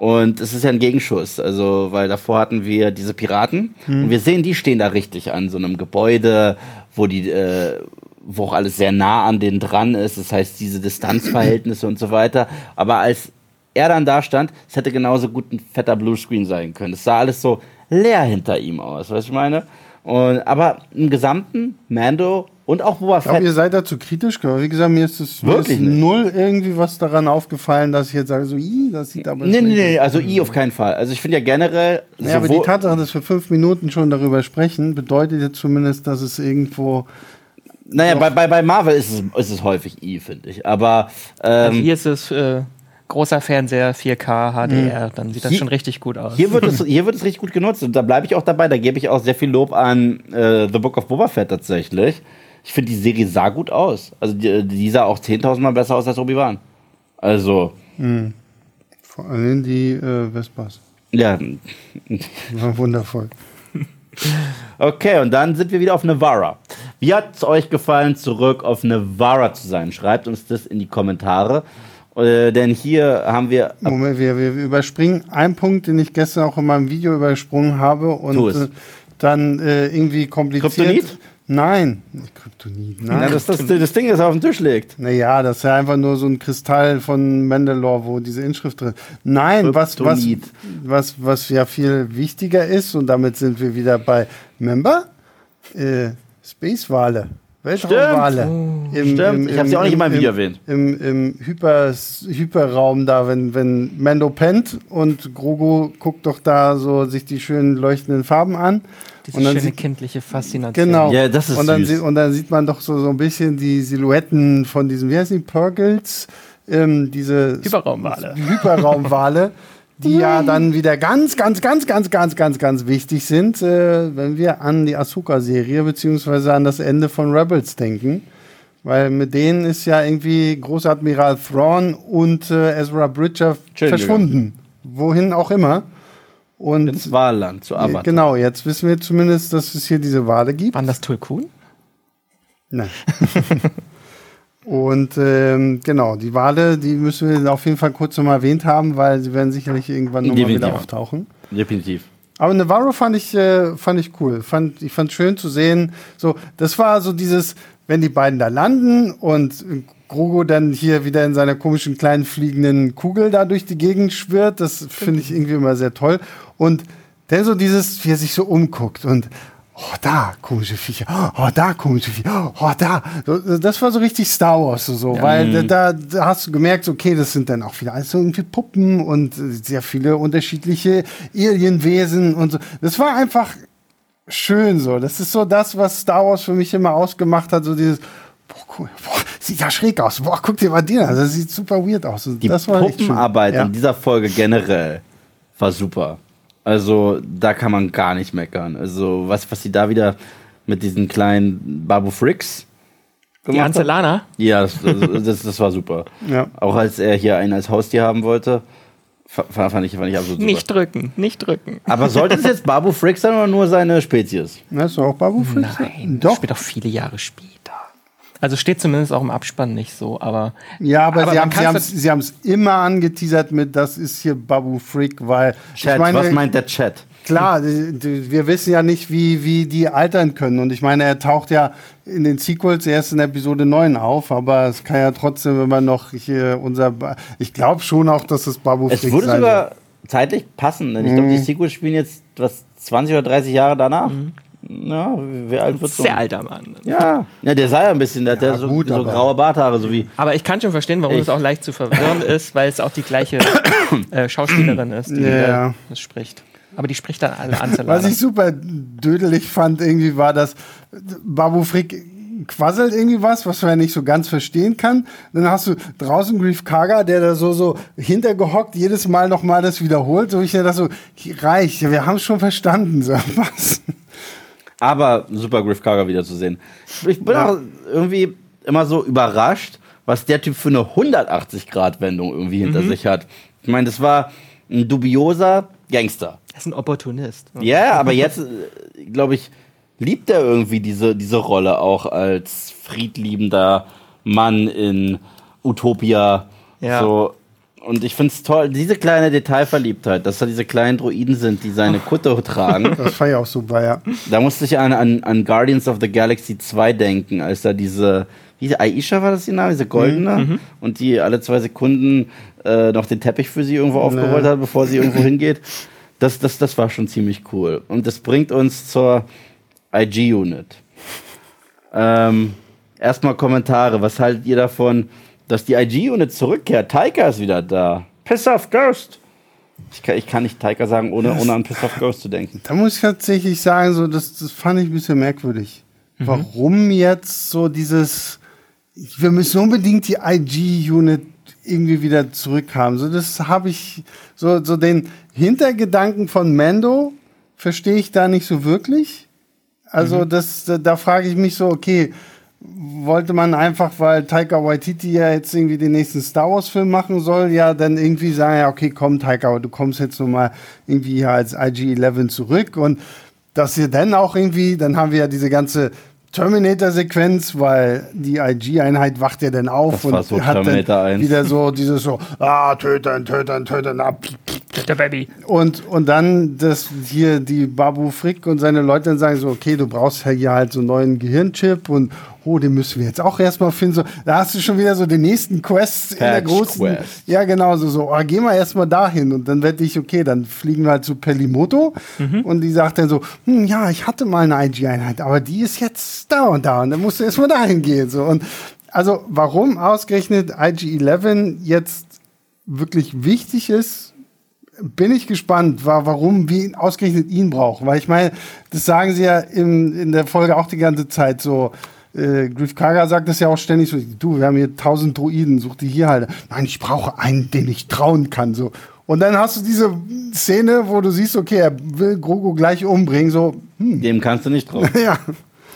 Und es ist ja ein Gegenschuss, also weil davor hatten wir diese Piraten und wir sehen, die stehen da richtig an so einem Gebäude, wo die, äh, wo auch alles sehr nah an denen dran ist. Das heißt, diese Distanzverhältnisse und so weiter. Aber als er dann da stand, es hätte genauso gut ein fetter Bluescreen sein können. Es sah alles so leer hinter ihm aus, du, ich meine? Und, aber im Gesamten, Mando und auch Boba Ich glaube, Fett. ihr seid dazu kritisch, aber wie gesagt, mir ist es Wirklich ist null irgendwie was daran aufgefallen, dass ich jetzt sage, so, Ih, das sieht aber Nee, nee, nee, also I auf keinen Fall. Also ich finde ja generell. Ja, aber die Tatsache, dass wir fünf Minuten schon darüber sprechen, bedeutet jetzt zumindest, dass es irgendwo. Naja, bei, bei, bei Marvel ist es, ist es häufig I, finde ich. Aber Also ähm, hier ist es äh, großer Fernseher, 4K, HDR, dann sieht das Hier- schon richtig gut aus. hier, wird es, hier wird es richtig gut genutzt. Und da bleibe ich auch dabei. Da gebe ich auch sehr viel Lob an äh, The Book of Boba Fett tatsächlich. Ich finde, die Serie sah gut aus. Also die, die sah auch 10.000 Mal besser aus als Obi-Wan. Also, Vor allem die äh, Vespas. ja. War wundervoll. Okay, und dann sind wir wieder auf Navarra. Wie hat es euch gefallen, zurück auf Navarra zu sein? Schreibt uns das in die Kommentare. Äh, denn hier haben wir. Moment, wir, wir überspringen einen Punkt, den ich gestern auch in meinem Video übersprungen habe und äh, dann äh, irgendwie kompliziert. Kryptonit? Nein, Kryptonit, nein. das, das, das Ding, das auf dem Tisch liegt. Naja, das ist ja einfach nur so ein Kristall von Mandalore, wo diese Inschrift drin Nein, was, was, Kryptonit. was, was ja viel wichtiger ist, und damit sind wir wieder bei Member, äh, Space-Wale, Weltraumwale. Im, Stimmt, ich hab sie auch nicht in meinem Video erwähnt. Im, im Hyper, Hyperraum da, wenn, wenn Mando pennt und Grogu guckt doch da so sich die schönen leuchtenden Farben an. Diese und dann schöne sieht- kindliche Faszination. Genau. Ja, das ist und dann, süß. sieht, und dann sieht man doch so, so ein bisschen die Silhouetten von diesen, wie heißen die, Purgles? Ähm, diese Hyperraumwale. Hyperraumwale, die ja dann wieder ganz, ganz, ganz, ganz, ganz, ganz, ganz wichtig sind, äh, wenn wir an die Asuka-Serie beziehungsweise an das Ende von Rebels denken. Weil mit denen ist ja irgendwie Großadmiral Thrawn und äh, Ezra Bridger Chillen verschwunden. Wohin auch immer. Und Ins Wahlland zu arbeiten. Genau, jetzt wissen wir zumindest, dass es hier diese Wale gibt. Waren das Tulkun? Nein. Und ähm, genau, die Wale, die müssen wir auf jeden Fall kurz nochmal erwähnt haben, weil sie werden sicherlich irgendwann nochmal wieder auftauchen. Definitiv. Aber Navarro fand ich, äh, fand ich cool. Fand, ich fand schön zu sehen. So, das war so dieses, wenn die beiden da landen und Grogo dann hier wieder in seiner komischen kleinen fliegenden Kugel da durch die Gegend schwirrt, das finde ich irgendwie immer sehr toll. Und dann so dieses, wie er sich so umguckt und oh, da komische Viecher, oh, da komische Viecher, oh, da. Das war so richtig Star Wars, so, so weil da, da hast du gemerkt, okay, das sind dann auch wieder alles so irgendwie Puppen und äh, sehr viele unterschiedliche Alienwesen und so. Das war einfach schön so. Das ist so das, was Star Wars für mich immer ausgemacht hat, so dieses Boah, cool. Boah, sieht ja schräg aus. Boah, guck dir mal den an. Das sieht super weird aus. Die das schön. Puppenarbeit Ja. in dieser Folge generell war super. Also da kann man gar nicht meckern. Also was, was sie da wieder mit diesen kleinen Babu Fricks Die gemacht hat. Ancelana? Ja, das, das, das war super. Ja. Auch als er hier einen als Haustier haben wollte, fa- fand ich, fand ich absolut super. Nicht drücken, nicht drücken. Aber sollte es jetzt Babu Fricks sein oder nur seine Spezies? Na, ist doch auch Babu Fritz? Nein, Doch. spielt auch viele Jahre später. Also steht zumindest auch im Abspann nicht so, aber Ja, aber, Aber sie haben es immer angeteasert mit, das ist hier Babu Freak, weil Chat, ich meine, was meint der Chat? klar, wir wissen ja nicht, wie, wie die altern können. Und ich meine, er taucht ja in den Sequels erst in Episode 9 auf, aber es kann ja trotzdem immer noch hier unser. Ba ich glaube schon auch, dass es Babu Es Freak würde sein sogar zeitlich passen, denn ich glaube, die Mhm. Sequels spielen jetzt was 20 oder 30 Jahre danach. Ja, wie alt wird so? sehr alter Mann. Ja. ja, der sah ja ein bisschen, der hat ja so, gut, so aber- graue Barthaare, so wie. Aber ich kann schon verstehen, warum Ich- es auch leicht zu verwirren ist, weil es auch die gleiche äh, Schauspielerin ist, die Ja. das spricht. Aber die spricht dann alle Anzelana. Was ich super dödelig fand, irgendwie war das, Babu Frick quasselt irgendwie was, was man ja nicht so ganz verstehen kann. Dann hast du draußen Grief Karga, der da so, so hintergehockt jedes Mal nochmal das wiederholt. So ich dachte so, reich, wir haben es schon verstanden. So, was? Aber super Griff Karga wiederzusehen. Ich bin Ja. auch irgendwie immer so überrascht, was der Typ für eine 180-Grad-Wendung irgendwie hinter sich hat. Ich meine, das war ein dubioser Gangster. Er ist ein Opportunist. Ja, aber jetzt, glaube ich, liebt er irgendwie diese, diese Rolle auch als friedliebender Mann in Utopia. Ja. So, Und ich finde es toll, diese kleine Detailverliebtheit, dass da diese kleinen Droiden sind, die seine Kutte tragen. Das war ja auch super, ja. Da musste ich an, an, an Guardians of the Galaxy 2 denken, als da diese, wie Aisha war das die Name, diese goldene, und die alle zwei Sekunden äh, noch den Teppich für sie irgendwo aufgerollt hat, bevor sie irgendwo hingeht. Das, das, das war schon ziemlich cool. Und das bringt uns zur IG-Unit. Ähm, erstmal Kommentare. Was haltet ihr davon, dass die IG-Unit zurückkehrt? Taika ist wieder da. Piss off Ghost. Ich kann, ich kann nicht Taika sagen, ohne, ohne an Piss off Ghost zu denken. Da muss ich tatsächlich sagen, so, das, das fand ich ein bisschen merkwürdig. Warum jetzt so dieses, wir müssen unbedingt die IG-Unit irgendwie wieder zurückhaben. So, das habe ich, so, so den Hintergedanken von Mando verstehe ich da nicht so wirklich. Also, das, da, da frage ich mich so, okay, wollte man einfach, weil Taika Waititi ja jetzt irgendwie den nächsten Star Wars Film machen soll, ja dann irgendwie sagen, ja okay, komm Taika, du kommst jetzt nochmal irgendwie hier als IG-11 zurück und dass ihr dann auch irgendwie, dann haben wir ja diese ganze Terminator-Sequenz, weil die IG-Einheit wacht ja dann auf Das war und so hat Terminator dann 1. wieder so dieses so, ah, töten, töten, töten, ah, piep, piep, Der Baby. und, und dann, dass hier die Babu Frick und seine Leute dann sagen so, okay, du brauchst ja hier halt so einen neuen Gehirnchip und oh, den müssen wir jetzt auch erstmal finden. So, da hast du schon wieder so den nächsten Quest in der großen. Quest. Ja, genau, so, so, oh, geh mal erstmal dahin. Und dann werde ich, okay, dann fliegen wir halt zu Pelimoto und die sagt dann so, hm, ja, ich hatte mal eine IG-Einheit, aber die ist jetzt da und da und dann musst du erstmal dahin gehen. So. Und also warum ausgerechnet IG-11 jetzt wirklich wichtig ist, bin ich gespannt, wa- warum wir ihn ausgerechnet ihn brauchen. Weil ich meine, das sagen sie ja in, in der Folge auch die ganze Zeit so. Äh, Griff Karga sagt das ja auch ständig so, du, wir haben hier tausend Druiden, such die hier halt. Nein, ich brauche einen, den ich trauen kann. So. Und dann hast du diese Szene, wo du siehst, okay, er will Grogu gleich umbringen, so, hm, Dem kannst du nicht drauf. ja.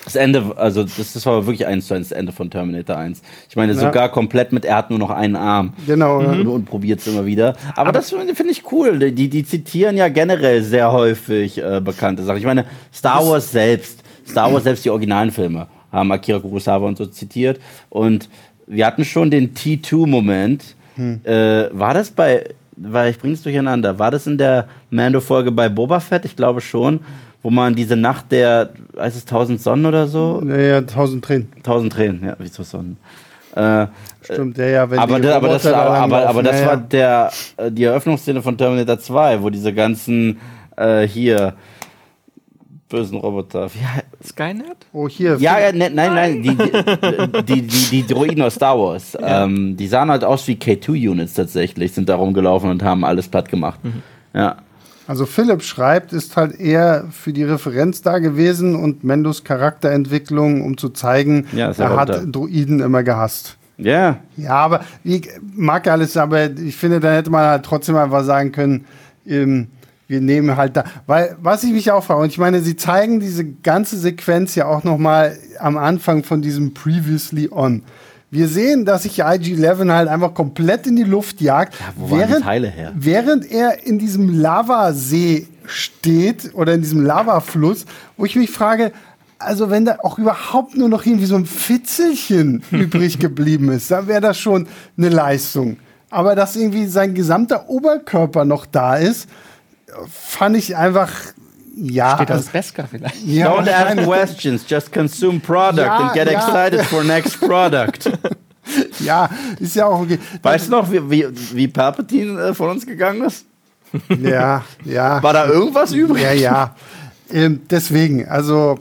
Das Ende, also das, das war wirklich eins zu eins das Ende von Terminator 1. Ich meine, Ja. sogar komplett mit, er hat nur noch einen Arm. Genau, ja. Und, und probiert es immer wieder. Aber, das finde find ich cool. Die, die zitieren ja generell sehr häufig äh, bekannte Sachen. Ich meine, Star Wars selbst, Star Wars selbst, die originalen Filme, haben Akira Kurosawa und so zitiert. Und wir hatten schon den T2-Moment. Äh, war das bei, weil ich bring's durcheinander, war das in der Mando-Folge bei Boba Fett? Ich glaube schon. Wo man diese Nacht der, heißt es tausend Sonnen oder so? Naja, tausend Tränen. Tausend Tränen, ja, wie so Sonnen. Äh, Stimmt, ja, ja, wenn aber, die das, aber, das, aber, aber, aber das ja, war ja. der, äh, die Eröffnungsszene von Terminator 2, wo diese ganzen äh, hier bösen Roboter. Wie, he- Skynet? Oh, hier. ja, ja, ne, nein, nein, die, die, die, die, die Droiden aus Star Wars, ähm, die sahen halt aus wie K2-Units tatsächlich, sind da rumgelaufen und haben alles platt gemacht. Ja. Also Philipp schreibt, ist halt eher für die Referenz da gewesen und Mendos Charakterentwicklung, um zu zeigen, Ja, er ja hat da. Droiden immer gehasst. Ja, Ja, aber ich mag ja alles, aber ich finde, da hätte man halt trotzdem einfach sagen können, ähm, wir nehmen halt da, weil was ich mich auch frage, und ich meine, sie zeigen diese ganze Sequenz ja auch noch mal am Anfang von diesem Previously On. Wir sehen, dass sich IG-11 halt einfach komplett in die Luft jagt, wo waren die Teile her? während er in diesem Lavasee steht oder in diesem Lavafluss, wo ich mich frage, also wenn da auch überhaupt nur noch irgendwie so ein Fitzelchen übrig geblieben ist, dann wäre das schon eine Leistung. Aber dass irgendwie sein gesamter Oberkörper noch da ist, fand ich einfach, ja. Steht das Beskar vielleicht? ja Don't ask questions, just consume product Ja, and get ja. excited for next product. ja, ist ja auch okay. Weißt du noch, wie, wie, wie Palpatine äh, von uns gegangen ist? Ja, ja. War da irgendwas übrig? Ja, ja. Ähm, deswegen, also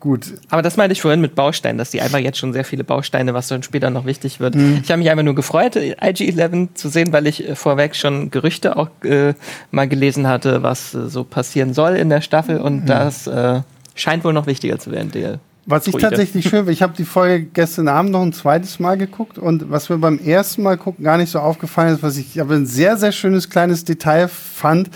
gut. Aber das meinte ich vorhin mit Bausteinen, dass die einfach jetzt schon sehr viele Bausteine, was dann später noch wichtig wird. Mhm. Ich habe mich einfach nur gefreut, IG-11 zu sehen, weil ich äh, vorweg schon Gerüchte auch äh, mal gelesen hatte, was äh, so passieren soll in der Staffel. Und Mhm. das äh, scheint wohl noch wichtiger zu werden. Der Was ich tatsächlich schön finde, ich habe die Folge gestern Abend noch ein zweites Mal geguckt und was mir beim ersten Mal gucken gar nicht so aufgefallen ist, was ich aber ein sehr, sehr schönes kleines Detail fand,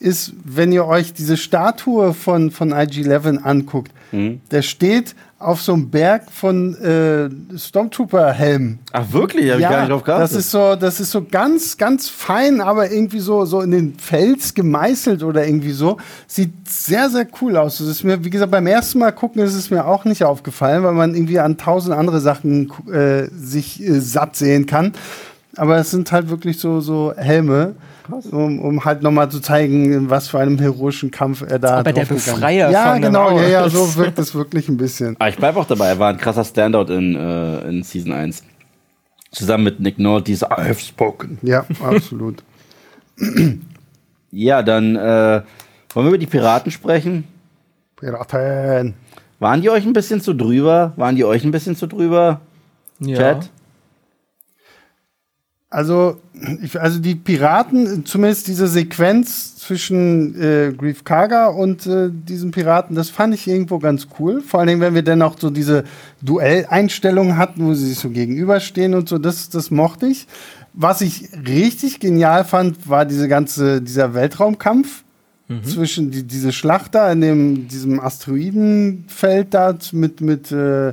ist, wenn ihr euch diese Statue von, von IG-11 anguckt, der steht auf so einem Berg von äh, Stormtrooper-Helmen. Ach wirklich? Hab ich gar nicht drauf geachtet. das ist so, das ist so ganz, ganz fein, aber irgendwie so, so in den Fels gemeißelt oder irgendwie so. Sieht sehr, sehr cool aus. Das ist mir, wie gesagt, beim ersten Mal gucken ist es mir auch nicht aufgefallen, weil man irgendwie an tausend andere Sachen äh, sich äh, satt sehen kann. aber es sind halt wirklich so, so Helme, um, um halt nochmal zu zeigen, was für einem heroischen Kampf er da Aber der. Befreier Ja, genau, ja, ja, so wirkt es wirklich ein bisschen. Aber ich bleibe auch dabei, er war ein krasser Standout in, äh, in Season 1. Zusammen mit Nick Nolte, diese I have spoken. Ja, absolut. Ja, dann äh, wollen wir über die Piraten sprechen. Piraten. Waren die euch ein bisschen zu drüber? Waren die euch ein bisschen zu drüber? Ja. Chat? Also, ich, also die Piraten, zumindest diese Sequenz zwischen äh, Grief Karga und äh, diesen Piraten, das fand ich irgendwo ganz cool. Vor allen Dingen, wenn wir dann auch so diese Duelleinstellungen hatten, wo sie sich so gegenüberstehen und so, das, das mochte ich. Was ich richtig genial fand, war diese ganze, dieser Weltraumkampf zwischen die, diese Schlacht da in dem, diesem Asteroidenfeld da mit, mit äh,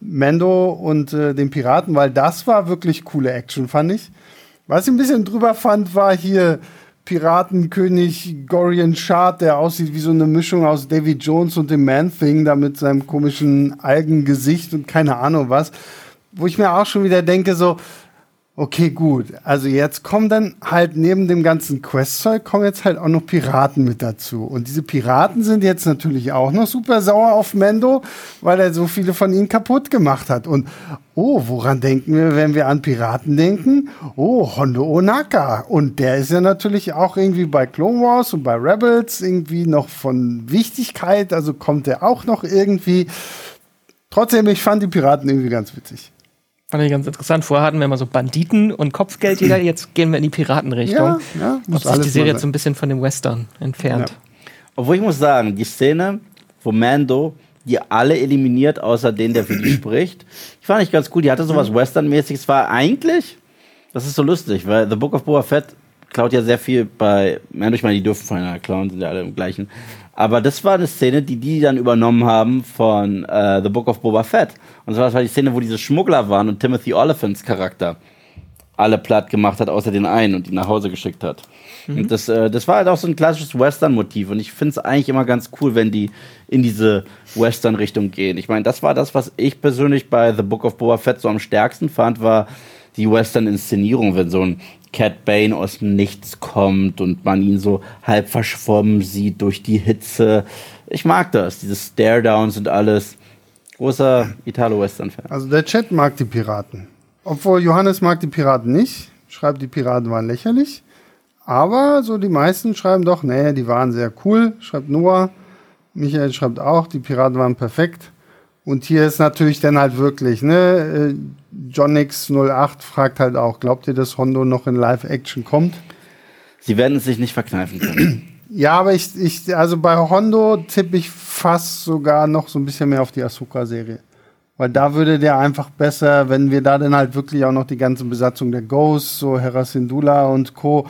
Mando und äh, den Piraten, weil das war wirklich coole Action, fand ich. Was ich ein bisschen drüber fand, war hier Piratenkönig Gorian Shard, der aussieht wie so eine Mischung aus Davy Jones und dem Man-Thing, da mit seinem komischen Algengesicht und keine Ahnung was. Wo ich mir auch schon wieder denke, so, okay, gut. Also jetzt kommen dann halt neben dem ganzen Questzeug kommen jetzt halt auch noch Piraten mit dazu. Und diese Piraten sind jetzt natürlich auch noch super sauer auf Mendo, weil er so viele von ihnen kaputt gemacht hat. Und oh, woran denken wir, wenn wir an Piraten denken? Oh, Hondo Onaka. Und der ist ja natürlich auch irgendwie bei Clone Wars und bei Rebels irgendwie noch von Wichtigkeit. Also kommt er auch noch irgendwie. Trotzdem, ich fand die Piraten irgendwie ganz witzig. Fand ich ganz interessant. Vorher hatten wir immer so Banditen und Kopfgeldjäger, jetzt gehen wir in die Piratenrichtung. Ja, ja, Ob muss sich alles die Serie jetzt so ein bisschen von dem Western entfernt. Ja. Obwohl ich muss sagen, die Szene, wo Mando die alle eliminiert, außer den, der für die spricht, die fand ich ganz cool. Die hatte sowas Western-mäßiges. War eigentlich, das ist so lustig, weil The Book of Boba Fett klaut ja sehr viel bei Mando. Ich meine, die dürfen voneinander klauen, sind ja alle im gleichen. Aber das war eine Szene, die die dann übernommen haben von äh, The Book of Boba Fett. Und zwar das war die Szene, wo diese Schmuggler waren und Timothy Oliphants Charakter alle platt gemacht hat, außer den einen und die nach Hause geschickt hat. Und das, äh, das war halt auch so ein klassisches Western-Motiv. Und ich finde es eigentlich immer ganz cool, wenn die in diese Western-Richtung gehen. Ich meine, das war das, was ich persönlich bei The Book of Boba Fett so am stärksten fand, war die Western-Inszenierung, wenn so ein Cat Bane aus dem Nichts kommt und man ihn so halb verschwommen sieht durch die Hitze. Ich mag das, diese Stare-Downs und alles. Großer Italo-Western-Fan. Also der Chat mag die Piraten. Obwohl Johannes mag die Piraten nicht. Schreibt, die Piraten waren lächerlich. Aber so die meisten schreiben doch, nee, die waren sehr cool. Schreibt Noah. Michael schreibt auch, die Piraten waren perfekt. Und hier ist natürlich dann halt wirklich, ne, äh, Jonix08 fragt halt auch, glaubt ihr, dass Hondo noch in Live-Action kommt? Sie werden es sich nicht verkneifen können. Ja, aber ich, ich, also bei Hondo tippe ich fast sogar noch so ein bisschen mehr auf die Asuka-Serie. Weil da würde der einfach besser, wenn wir da dann halt wirklich auch noch die ganze Besatzung der Ghosts, so Hera Syndulla und Co.,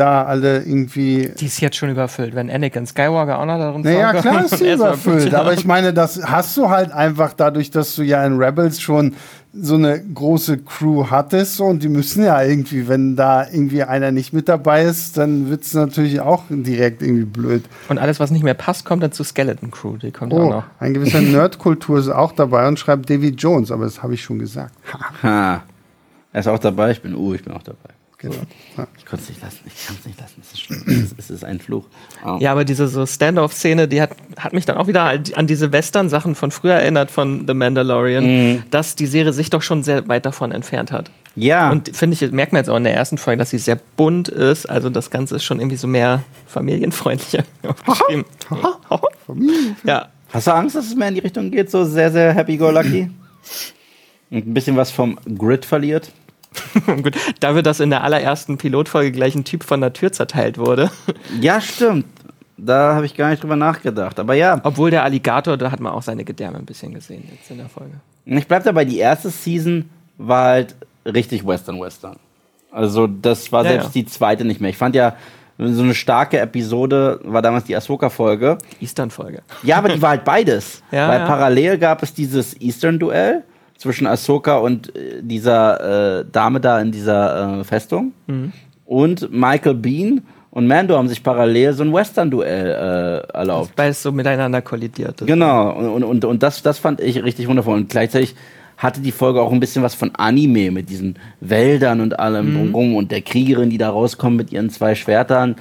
da alle irgendwie. Die ist jetzt schon überfüllt. Wenn Anakin Skywalker auch noch darin Naja, klar ist sie überfüllt, aber ich meine, das hast du halt einfach dadurch, dass du ja in Rebels schon so eine große Crew hattest und die müssen ja irgendwie, wenn da irgendwie einer nicht mit dabei ist, dann wird es natürlich auch direkt irgendwie blöd. Und alles, was nicht mehr passt, kommt dann zu Skeleton Crew. Die kommt auch Oh, noch. ein gewisser Nerdkultur ist auch dabei und schreibt Davy Jones, aber das habe ich schon gesagt. Ha, Ha. Er ist auch dabei, ich bin U, ich bin auch dabei. Genau. Ja. Ich konnte es nicht lassen, ich kann es nicht lassen, es ist, schlimm. es, es ist ein Fluch. Oh. Ja, aber diese so Standoff-Szene, die hat, hat mich dann auch wieder an diese Western-Sachen von früher erinnert, von The Mandalorian, Mhm. dass die Serie sich doch schon sehr weit davon entfernt hat. ja. Und finde ich, merkt man jetzt auch in der ersten Folge, dass sie sehr bunt ist. Also das Ganze ist schon irgendwie so mehr familienfreundlicher aufgeschrieben. ja, Hast du Angst, dass es mehr in die Richtung geht, so sehr, sehr happy-go-lucky? Und ein bisschen was vom Grid verliert? gut. Dafür, dass in der allerersten Pilotfolge gleich ein Typ von der Tür zerteilt wurde. Ja, stimmt. Da habe ich gar nicht drüber nachgedacht. Aber ja, Obwohl der Alligator, da hat man auch seine Gedärme ein bisschen gesehen jetzt in der Folge. ich bleib dabei, die erste Season war halt richtig Western-Western. Also das war Ja, selbst ja. die zweite nicht mehr. Ich fand ja, so eine starke Episode war damals die Ahsoka-Folge. Eastern-Folge. Ja, aber die war halt beides. Ja, Weil parallel gab es dieses Eastern-Duell zwischen Ahsoka und äh, dieser äh, Dame da in dieser äh, Festung. Mhm. Und Michael Bean und Mando haben sich parallel so ein Western-Duell äh, erlaubt. Beides so miteinander kollidiert. Das Genau, und, und, und das, das fand ich richtig wundervoll. Und gleichzeitig hatte die Folge auch ein bisschen was von Anime mit diesen Wäldern und allem drumherum und der Kriegerin, die da rauskommt mit ihren zwei Schwertern.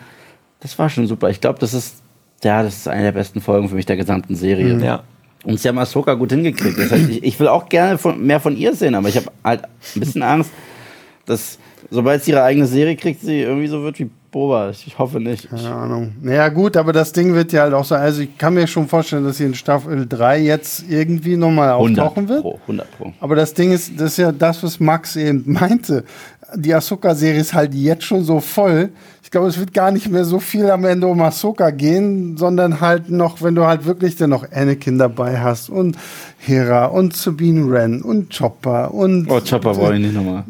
Das war schon super. Ich glaube, das ist, ja, das ist eine der besten Folgen für mich der gesamten Serie. Ja. Und sie haben Ahsoka gut hingekriegt. Das heißt, ich, ich will auch gerne von, mehr von ihr sehen, aber ich habe halt ein bisschen Angst, dass sobald sie ihre eigene Serie kriegt, sie irgendwie so wird wie Boba. Ich, ich hoffe nicht. Keine Ahnung. Naja, gut, aber das Ding wird ja halt auch so. Also, ich kann mir schon vorstellen, dass sie in Staffel 3 jetzt irgendwie nochmal 100 auftauchen wird. Pro, 100 Pro. Aber das Ding ist, das ist ja das, was Max eben meinte. Die Ahsoka-Serie ist halt jetzt schon so voll. Ich glaube, es wird gar nicht mehr so viel am Ende um Ahsoka gehen, sondern halt noch, wenn du halt wirklich dann noch Anakin dabei hast und Hera und Sabine Wren und Chopper und. Oh, Chopper brauche ich nicht nochmal.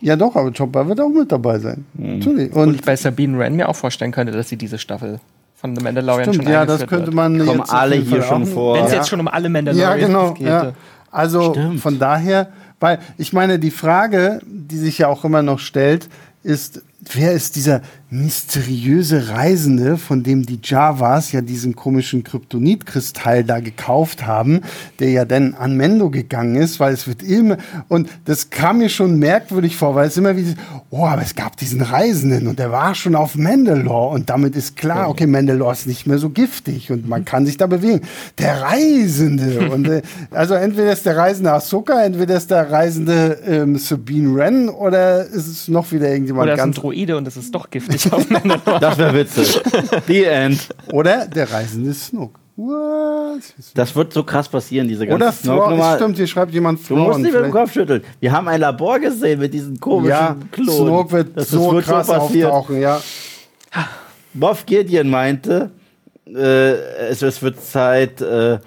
Ja, doch, aber Chopper wird auch mit dabei sein. Mhm. Natürlich. Und Und ich bei Sabine Wren mir auch vorstellen könnte, dass sie diese Staffel von The Mandalorian stimmt, schon ja, das könnte wird. man Kommen jetzt auf alle hier schon auch- vor. Wenn es Ja. jetzt schon um alle Ja, Mandalorians genau. geht. Ja. Also Stimmt. von daher, weil ich meine, die Frage, die sich ja auch immer noch stellt, ist, wer ist dieser mysteriöse Reisende, von dem die Javas ja diesen komischen Kryptonitkristall da gekauft haben, der ja dann an Mendo gegangen ist, weil es wird immer, und das kam mir schon merkwürdig vor, weil es immer wie, oh, aber es gab diesen Reisenden und der war schon auf Mandalore und damit ist klar, okay, Mandalore ist nicht mehr so giftig und man kann sich da bewegen. Der Reisende und äh, also entweder ist der Reisende Ahsoka, entweder ist der Reisende ähm, Sabine Wren oder ist es noch wieder irgendjemand Oder es ist ein ganz Droide und es ist doch giftig auf Mandalore. Das wäre witzig. The End. oder der Reisende Snoke. What? Das wird so krass passieren, diese ganze Oder Snoke-Nummer. stimmt, hier schreibt jemand Du musst nicht mit dem vielleicht. Kopf schütteln. Wir haben ein Labor gesehen mit diesen komischen Ja, Klonen. Snoke wird Das- so wird krass passieren. auftauchen, ja. Moff Gideon meinte, äh, es, es wird Zeit äh,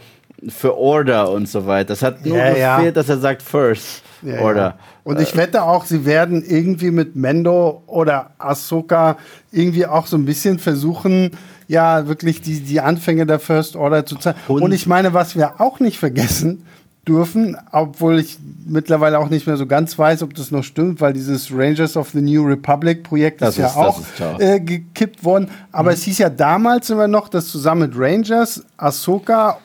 für Order und so weiter. Das hat nur Ja, ja. gefehlt, dass er sagt First Ja, Order. Und ich wette auch, sie werden irgendwie mit Mendo oder Ahsoka irgendwie auch so ein bisschen versuchen, ja, wirklich die, die Anfänge der First Order zu zeigen. Und- Und ich meine, was wir auch nicht vergessen dürfen, obwohl ich mittlerweile auch nicht mehr so ganz weiß, ob das noch stimmt, weil dieses Rangers of the New Republic Projekt Das ist ja auch ist äh, gekippt worden. Aber es hieß ja damals immer noch, dass zusammen mit Rangers, Ahsoka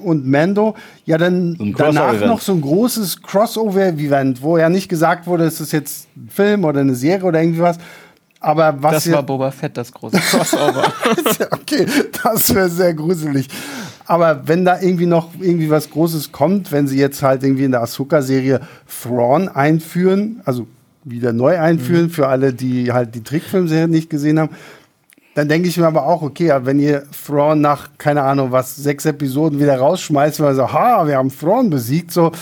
und Mando ja dann So danach noch so ein großes Crossover-Event, wo ja nicht gesagt wurde, es ist jetzt ein Film oder eine Serie oder irgendwie was. Aber was Das war Boba Fett, das große Crossover. okay, das wäre sehr gruselig. Aber wenn da irgendwie noch irgendwie was Großes kommt, wenn sie jetzt halt irgendwie in der Ahsoka-Serie Thrawn einführen, also wieder neu einführen für alle, die halt die Trickfilmserie nicht gesehen haben, dann denke ich mir aber auch, okay, wenn ihr Thrawn nach, keine Ahnung, was, sechs Episoden wieder rausschmeißt, weil so, ha, wir haben Thrawn besiegt, so,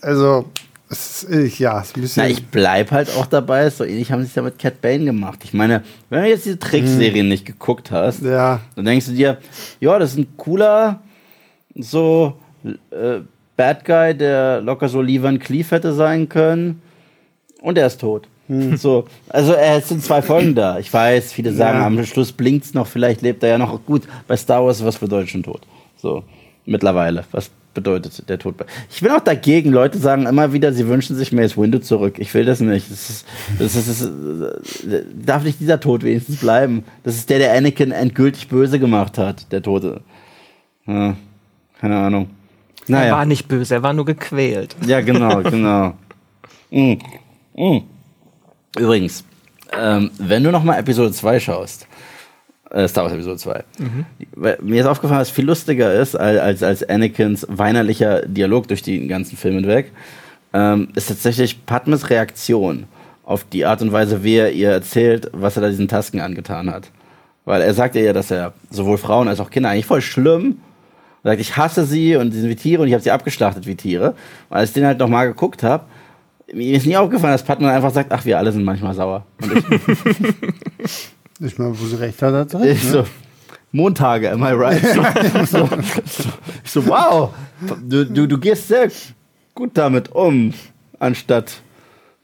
also, es ist, ja, ist ein bisschen. Na, ich bleib halt auch dabei. So ähnlich haben sie es ja mit Cat Bane gemacht. Ich meine, wenn du jetzt diese Trickserien nicht geguckt hast, ja, dann denkst du dir, ja, das ist ein cooler, so äh, Bad Guy, der locker so Lee Van Cleef hätte sein können. Und er ist tot. So, also äh, es sind zwei Folgen da. Ich weiß, viele sagen, Ja. am Schluss blinkt's noch, vielleicht lebt er ja noch gut. Bei Star Wars, was bedeutet schon tot? So, mittlerweile. Was bedeutet der Tod? Ich bin auch dagegen. Leute sagen immer wieder, sie wünschen sich Mace Windu zurück. Ich will das nicht. Das ist, das ist, das ist, darf nicht dieser Tod wenigstens bleiben. Das ist der, der Anakin endgültig böse gemacht hat, der Tote. Ja, keine Ahnung. Er war Naja. nicht böse, er war nur gequält. Ja, genau, genau. Mm. Mm. Übrigens, ähm, wenn du noch mal Episode 2 schaust, Star Wars Episode 2, weil mir ist aufgefallen, was viel lustiger ist, als, als, als Anakins weinerlicher Dialog durch den ganzen Film hinweg, ähm, ist tatsächlich Padmes Reaktion auf die Art und Weise, wie er ihr erzählt, was er da diesen Tasken angetan hat. Weil er sagt ihr ja, dass er sowohl Frauen als auch Kinder eigentlich voll schlimm er sagt, ich hasse sie und sie sind wie Tiere und ich habe sie abgeschlachtet wie Tiere. Und als ich den halt nochmal geguckt habe, mir ist nie aufgefallen, dass Padman einfach sagt, ach, wir alle sind manchmal sauer. Ich, ich meine, wo sie recht hat, hat sie recht. ich ne? so, Montage, am I right? So, so, so, ich so, wow, du, du, du gehst sehr gut damit um, anstatt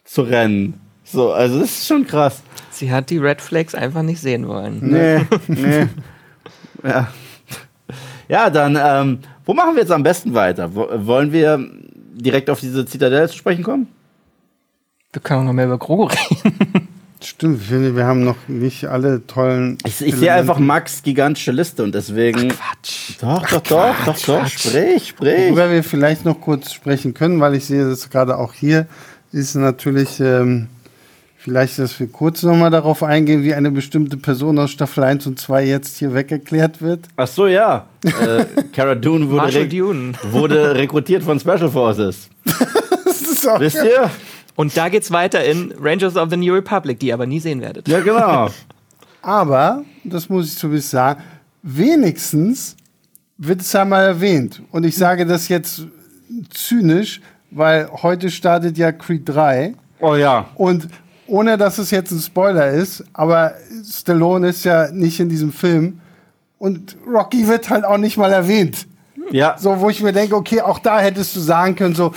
zu rennen. So, also das ist schon krass. Sie hat die Red Flags einfach nicht sehen wollen. Nee, nee. Ja. Ja, dann, ähm, wo machen wir jetzt am besten weiter? Wo, wollen wir direkt auf diese Zitadelle zu sprechen kommen? Wir können auch noch mehr über Grogu reden. Stimmt, ich finde, wir haben noch nicht alle tollen. Ich, ich sehe einfach Max gigantische Liste und deswegen. Quatsch. Doch, doch, doch, doch, doch. Sprich, sprich. Worüber wir vielleicht noch kurz sprechen können, weil ich sehe das gerade auch hier, ist natürlich ähm, vielleicht, dass wir kurz nochmal darauf eingehen, wie eine bestimmte Person aus Staffel 1 und 2 jetzt hier weggeklärt wird. Ach so, ja. Äh, Cara Dune wurde, rek Dune. wurde rekrutiert von Special Forces. Das ist auch Wisst ihr? Und da geht's weiter in Rangers of the New Republic, die ihr aber nie sehen werdet. Ja, genau. Aber, das muss ich zumindest sagen, wenigstens wird es einmal erwähnt. Und ich sage das jetzt zynisch, weil heute startet ja Creed 3. Oh ja. Und ohne dass es jetzt ein Spoiler ist, aber Stallone ist ja nicht in diesem Film. Und Rocky wird halt auch nicht mal erwähnt. Ja. So, wo ich mir denke, okay, auch da hättest du sagen können, so,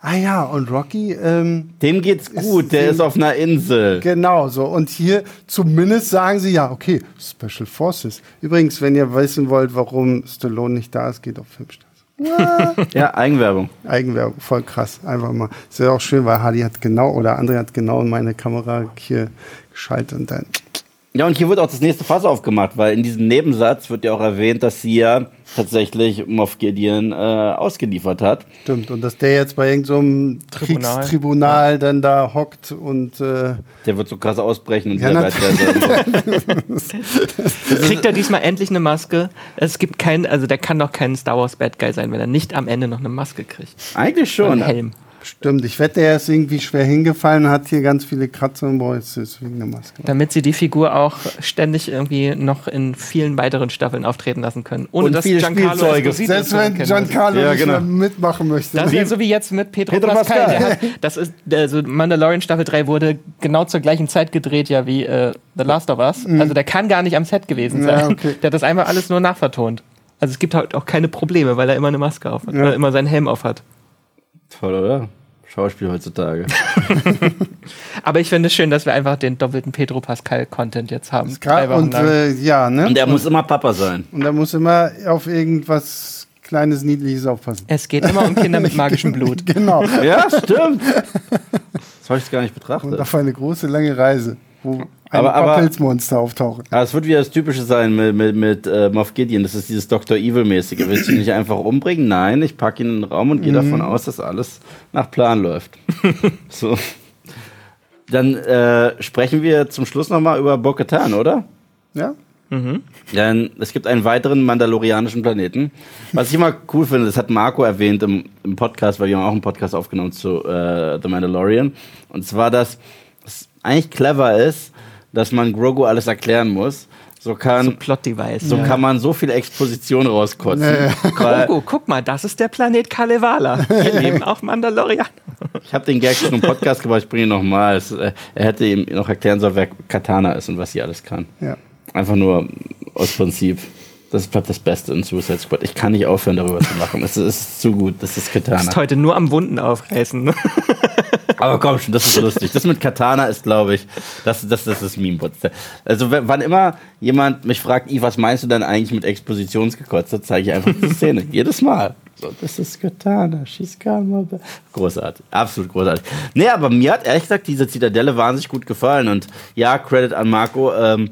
ah ja, und Rocky, ähm, Dem geht's gut, der ist auf einer Insel. Genau so. Und hier zumindest sagen sie ja, okay, Special Forces. Übrigens, wenn ihr wissen wollt, warum Stallone nicht da ist, geht auf Filmstars. Ja, Eigenwerbung. Eigenwerbung, voll krass. Einfach mal. Ist ja auch schön, weil Hardy hat genau oder André hat genau in meine Kamera hier geschaltet und dann. Ja, und hier wird auch das nächste Fass aufgemacht, weil in diesem Nebensatz wird ja auch erwähnt, dass sie ja tatsächlich Moff Gideon äh, ausgeliefert hat. Stimmt. Und dass der jetzt bei irgendeinem so Tribunal. Kriegstribunal dann da hockt und äh, Der wird so krass ausbrechen und Ja, wieder weiter. Kriegt er diesmal endlich eine Maske? Es gibt keinen, also der kann doch kein Star Wars Bad Guy sein, wenn er nicht am Ende noch eine Maske kriegt. Eigentlich schon. Einen Helm. Stimmt. Ich wette, er ist irgendwie schwer hingefallen, hat hier ganz viele Kratzer und ist wegen der Maske. Damit sie die Figur auch ständig irgendwie noch in vielen weiteren Staffeln auftreten lassen können. Ohne Und dass viele Giancarlo Spielzeuge. Selbst wenn. Giancarlo Ja, nicht genau. mehr mitmachen möchte. Das ist ja so wie jetzt mit Pedro, Pedro Pascal. Pascal. Der hat, das ist, also Mandalorian Staffel 3 wurde genau zur gleichen Zeit gedreht, ja, wie äh, The Last of Us. Also der kann gar nicht am Set gewesen Ja, sein. okay. Der hat das einmal alles nur nachvertont. Also es gibt halt auch keine Probleme, weil er immer eine Maske auf hat, Ja. oder immer seinen Helm auf hat. Toll, oder? Schauspiel heutzutage. Aber ich finde es schön, dass wir einfach den doppelten Pedro Pascal-Content jetzt haben. Und äh, ja, ne? Und er muss immer Papa sein. Und er muss immer auf irgendwas Kleines, Niedliches aufpassen. es geht immer um Kinder mit magischem Blut. Genau. Ja, stimmt. Das habe ich gar nicht Und betrachtet. auf eine große, lange Reise, wo ein Aber- paar aber- Pilzmonster auftauchen. Aber es wird wieder das Typische sein mit, mit, mit äh, Moff Gideon. Das ist dieses Dr. Evil-mäßige. Willst du ihn nicht einfach umbringen? Nein, ich packe ihn in den Raum und gehe davon aus, dass alles nach Plan läuft. so. Dann äh, sprechen wir zum Schluss nochmal über Bo-Katan, oder? Ja? Denn es gibt einen weiteren mandalorianischen Planeten. Was ich immer cool finde, das hat Marco erwähnt im, im Podcast, weil wir haben auch einen Podcast aufgenommen zu äh, The Mandalorian. Und zwar, dass es eigentlich clever ist, dass man Grogu alles erklären muss. So kann, Plot-Device. so kann man so viel Exposition rauskotzen. Weil Grogu, guck mal, das ist der Planet Kalevala. Hier leben auch Mandalorianer. ich habe den Gag schon im Podcast gebracht, ich bringe ihn nochmal. Er hätte ihm noch erklären sollen, wer Katana ist und was sie alles kann. Ja. Einfach nur aus Prinzip. Das bleibt das Beste in Suicide Squad. Ich kann nicht aufhören, darüber zu lachen. Es ist zu gut. Das ist Du Katana. bist heute nur am Wunden aufreißen. ne? Aber komm schon, das ist lustig. Das mit Katana ist, glaube ich, das, das, das ist Meme-Bot. Also, w- wann immer jemand mich fragt, Yves, was meinst du denn eigentlich mit Expositionsgekotzt, dann zeige ich einfach die Szene. Jedes Mal. So, das ist Katana, she's come. Großartig, absolut großartig. Nee, aber mir hat ehrlich gesagt diese Zitadelle wahnsinnig gut gefallen. Und ja, Credit an Marco. Ähm,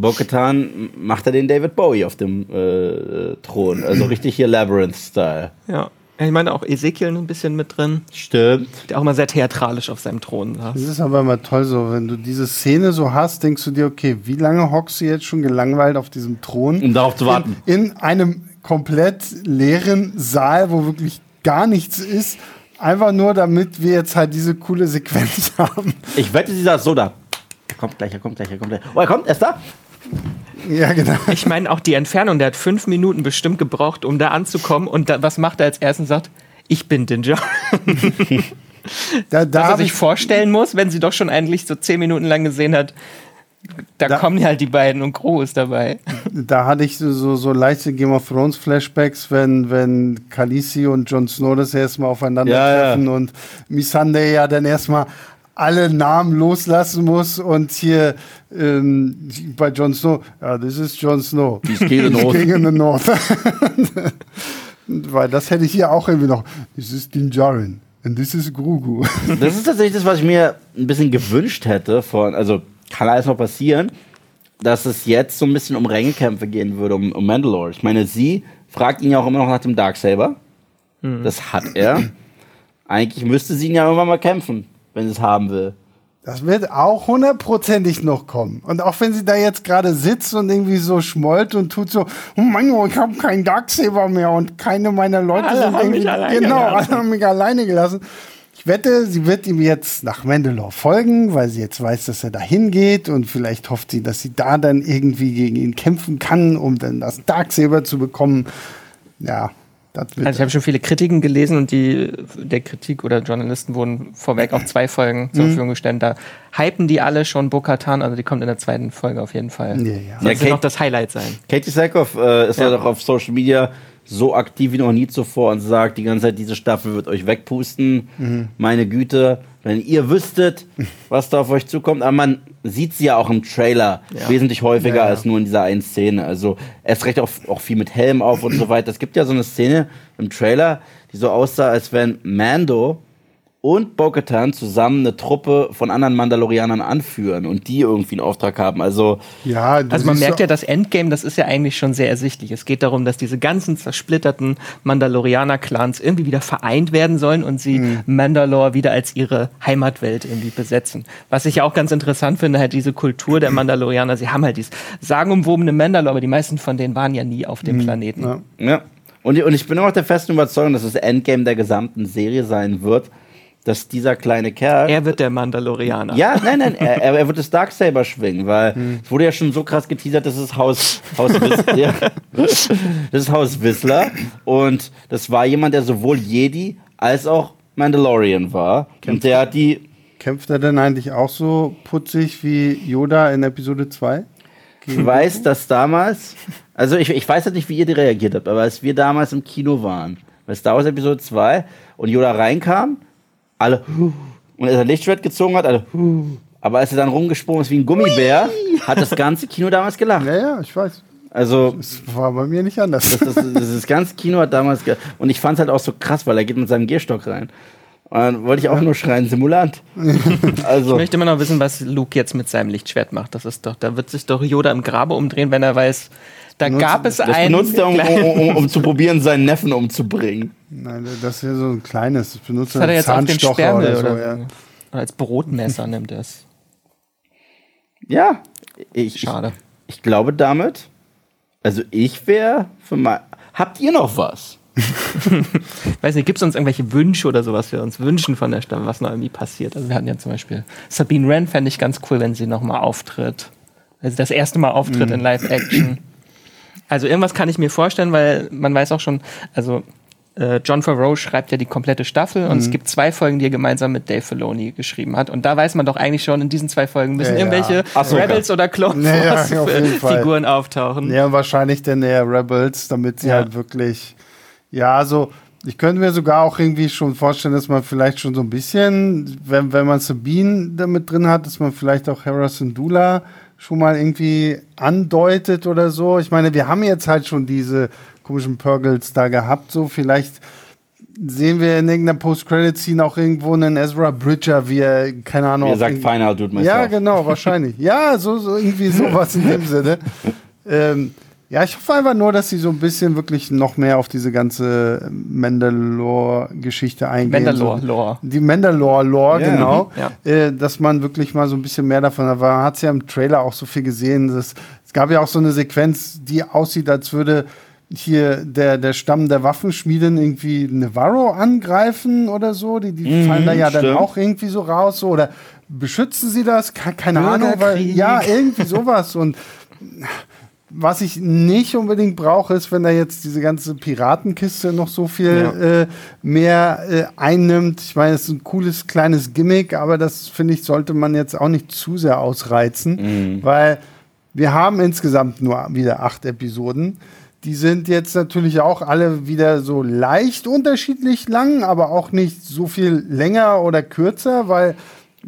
Bo-Katan macht er den David Bowie auf dem äh, Thron. Also richtig hier Labyrinth-Style. ja. Ich meine auch Ezekiel ein bisschen mit drin, Stimmt. der auch mal sehr theatralisch auf seinem Thron saß. Das ist aber immer toll so, wenn du diese Szene so hast, denkst du dir, okay, wie lange hockst du jetzt schon gelangweilt auf diesem Thron? Um darauf zu warten. In, in einem komplett leeren Saal, wo wirklich gar nichts ist. Einfach nur, damit wir jetzt halt diese coole Sequenz haben. Ich wette, sie saß so da. Er kommt gleich, er kommt gleich, er kommt gleich. Oh, er kommt, er ist da. Ja, genau. Ich meine auch die Entfernung, der hat fünf Minuten bestimmt gebraucht, um da anzukommen. Und da, was macht er als erstes? Sagt, ich bin Dinja. Da, da Dass er habe sich ich, vorstellen muss, wenn sie doch schon eigentlich so zehn Minuten lang gesehen hat, da, Da- kommen halt die beiden und Gro ist dabei. da hatte ich so, so, leichte Game of Thrones Flashbacks, wenn, wenn Khaleesi und Jon Snow das erstmal aufeinandertreffen Ja, und Missandei ja dann erstmal alle Namen loslassen muss und hier ähm, bei Jon Snow, ja, das ist Jon Snow. Die ist King in the He's North. King in the North. Weil das hätte ich hier auch irgendwie noch. This is Din Djarin and this is Grugu. Das ist tatsächlich das, was ich mir ein bisschen gewünscht hätte von, also kann alles noch passieren, dass es jetzt so ein bisschen um Rängekämpfe gehen würde, um, um Mandalore. Ich meine, sie fragt ihn ja auch immer noch nach dem Darksaber. Mhm. Das hat er. Eigentlich müsste sie ihn ja irgendwann mal kämpfen, wenn sie es haben will. Das wird auch hundertprozentig noch kommen. Und auch wenn sie da jetzt gerade sitzt und irgendwie so schmollt und tut so, oh Mann, ich habe keinen Darksaber mehr und keine meiner Leute alle sind haben irgendwie, mich alleine genau, gelassen. alle haben mich alleine gelassen. Ich wette, sie wird ihm jetzt nach Mandalore folgen, weil sie jetzt weiß, dass er dahin geht und vielleicht hofft sie, dass sie da dann irgendwie gegen ihn kämpfen kann, um dann das Darksaber zu bekommen. Ja. Also ich habe schon viele Kritiken gelesen und die der Kritik oder Journalisten wurden vorweg auch zwei Folgen Mhm. zur Verfügung gestellt. Da hypen die alle schon Bo-Katan, also die kommt in der zweiten Folge auf jeden Fall. Ja, ja. Soll Ja, Kate- noch das Highlight sein. Katie Sackhoff äh, ist Ja. ja. doch auf Social Media so aktiv wie noch nie zuvor und sagt die ganze Zeit, diese Staffel wird euch wegpusten. Mhm. Meine Güte, wenn ihr wüsstet, was da auf euch zukommt. Aber man sieht sie ja auch im Trailer Ja. wesentlich häufiger Ja, ja. als nur in dieser einen Szene. Also erst recht auch, auch viel mit Helm auf und so weiter. Es gibt ja so eine Szene im Trailer, die so aussah, als wenn Mando und Bo-Katan zusammen eine Truppe von anderen Mandalorianern anführen und die irgendwie einen Auftrag haben. Also ja, Also man merkt ja, das Endgame, das ist ja eigentlich schon sehr ersichtlich. Es geht darum, dass diese ganzen zersplitterten Mandalorianer-Clans irgendwie wieder vereint werden sollen und sie Mhm. Mandalore wieder als ihre Heimatwelt irgendwie besetzen. Was ich ja auch ganz interessant finde, halt diese Kultur der Mandalorianer. Sie haben halt dieses sagenumwobene Mandalore, aber die meisten von denen waren ja nie auf dem Planeten. Mhm. Ja. Ja. Und, und ich bin immer noch der festen Überzeugung, dass das Endgame der gesamten Serie sein wird, dass dieser kleine Kerl. Er wird der Mandalorianer. ja, nein, nein, er, er wird das Darksaber schwingen, weil es wurde ja schon so krass geteasert, das ist Haus, Haus Whistler. ja. Das ist Haus Whistler. Und das war jemand, der sowohl Jedi als auch Mandalorian war. Und der hat die. Kämpft er denn eigentlich auch so putzig wie Yoda in Episode 2? Ich weiß, dass damals, also ich, ich weiß jetzt nicht, wie ihr reagiert habt, aber als wir damals im Kino waren, bei Star Wars Episode 2 und Yoda reinkam, alle und er sein Lichtschwert gezogen hat, alle aber als er dann rumgesprungen ist wie ein Gummibär, hat das ganze Kino damals gelacht. Ja, ja, ich weiß. Also Das war bei mir nicht anders. das, das, das, das ganze Kino hat damals ge und ich fand es halt auch so krass, weil er geht mit seinem Gehstock rein. Und dann wollte ich auch nur schreien, Simulant. Ich Also möchte immer noch wissen, was Luke jetzt mit seinem Lichtschwert macht. Das ist doch, da wird sich doch Yoda im Grabe umdrehen, wenn er weiß, da Benutzt- gab es das einen. benutzt er, um, um, um, zu probieren, seinen Neffen umzubringen. Nein, das ist ja so ein kleines. Das benutzt Das hat er jetzt auf den Sperrmüll oder so. oder, ja. oder als Brotmesser nimmt er es. Ja, ich, Schade. Ich, ich glaube damit, also ich wäre für mal. Habt ihr noch was? Weiß nicht, gibt es uns irgendwelche Wünsche oder so, was wir uns wünschen von der Staffel, was noch irgendwie passiert? Also wir hatten ja zum Beispiel Sabine Wren, fände ich ganz cool, wenn sie nochmal auftritt. Also das erste Mal auftritt in Live-Action. Also irgendwas kann ich mir vorstellen, weil man weiß auch schon, also äh, John Favreau schreibt ja die komplette Staffel und es gibt zwei Folgen, die er gemeinsam mit Dave Filoni geschrieben hat. Und da weiß man doch eigentlich schon, in diesen zwei Folgen müssen Ja, ja. irgendwelche Ahsoka. Rebels oder Clone Ja, ja, Wars auf. Figuren auftauchen. Ja, wahrscheinlich dann eher Rebels, damit sie Ja. halt wirklich. Ja, also ich könnte mir sogar auch irgendwie schon vorstellen, dass man vielleicht schon so ein bisschen, wenn, wenn man Sabine damit drin hat, dass man vielleicht auch Hera Syndulla schon mal irgendwie andeutet oder so. Ich meine, wir haben jetzt halt schon diese komischen Purgles da gehabt, so vielleicht sehen wir in irgendeiner Post-Credit-Scene auch irgendwo einen Ezra Bridger, wie er, keine Ahnung. Auf sagt Final Dude myself. ja, genau, wahrscheinlich. Ja, so, so irgendwie sowas in dem Sinne. Ähm, ja, ich hoffe einfach nur, dass sie so ein bisschen wirklich noch mehr auf diese ganze Mandalore-Geschichte eingehen. Mandalore, So, Lore. Die Mandalore-Lore, Ja, genau. ja. Äh, dass man wirklich mal so ein bisschen mehr davon hat. Man hat ja im Trailer auch so viel gesehen. Dass, es gab ja auch so eine Sequenz, die aussieht, als würde hier der, der Stamm der Waffenschmieden irgendwie Nevarro angreifen oder so. Die, die Mhm, fallen da ja dann stimmt. auch irgendwie so raus. So, oder beschützen sie das? Ke- Keine Ahnung. Weil, ja, irgendwie sowas. Und was ich nicht unbedingt brauche, ist, wenn da jetzt diese ganze Piratenkiste noch so viel äh, mehr äh, einnimmt. Ich meine, es ist ein cooles kleines Gimmick, aber das finde ich, sollte man jetzt auch nicht zu sehr ausreizen, weil wir haben insgesamt nur wieder acht Episoden. Die sind jetzt natürlich auch alle wieder so leicht unterschiedlich lang, aber auch nicht so viel länger oder kürzer, weil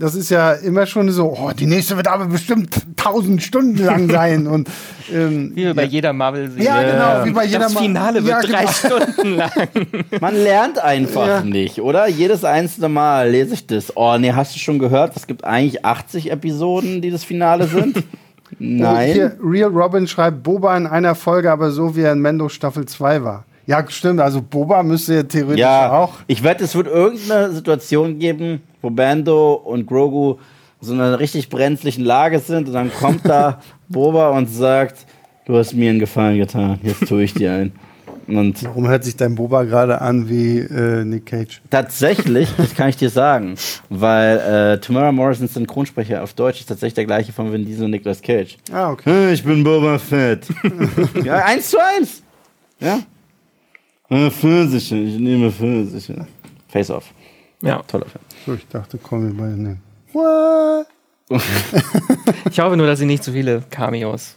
das ist ja immer schon so, oh, die nächste wird aber bestimmt tausend Stunden lang sein. Und, ähm, Wie bei jeder Marvel-Serie. ja, genau, wie bei jeder Das Ma- Finale wird Ja, drei genau. Stunden lang. Man lernt einfach Ja. nicht, oder? Jedes einzelne Mal lese ich das. Oh, nee, hast du schon gehört? Es gibt eigentlich 80 Episoden, die das Finale sind. Nein. Hier, Real Robin schreibt Boba in einer Folge, aber so wie er in Mendo Staffel 2 war. Ja, stimmt. Also Boba müsste ja theoretisch Ja, auch. ich wette, es wird irgendeine Situation geben, wo Bando und Grogu so in einer richtig brenzlichen Lage sind und dann kommt da Boba und sagt, du hast mir einen Gefallen getan, jetzt tue ich dir einen. Und Warum hört sich dein Boba gerade an wie äh, Nick Cage? tatsächlich, das kann ich dir sagen, weil äh, Tamara Morrisons Synchronsprecher auf Deutsch ist tatsächlich der gleiche von Vin Diesel und Nicolas Cage. Ah, okay. Ich bin Boba Fett. ja, eins zu eins. Ja. Äh, Pfirsiche, ich nehme Pfirsiche. Face Off. Ja. Toller Film. So, ich dachte, komm, wir beide nehmen. What? Ich hoffe nur, dass sie nicht zu viele Cameos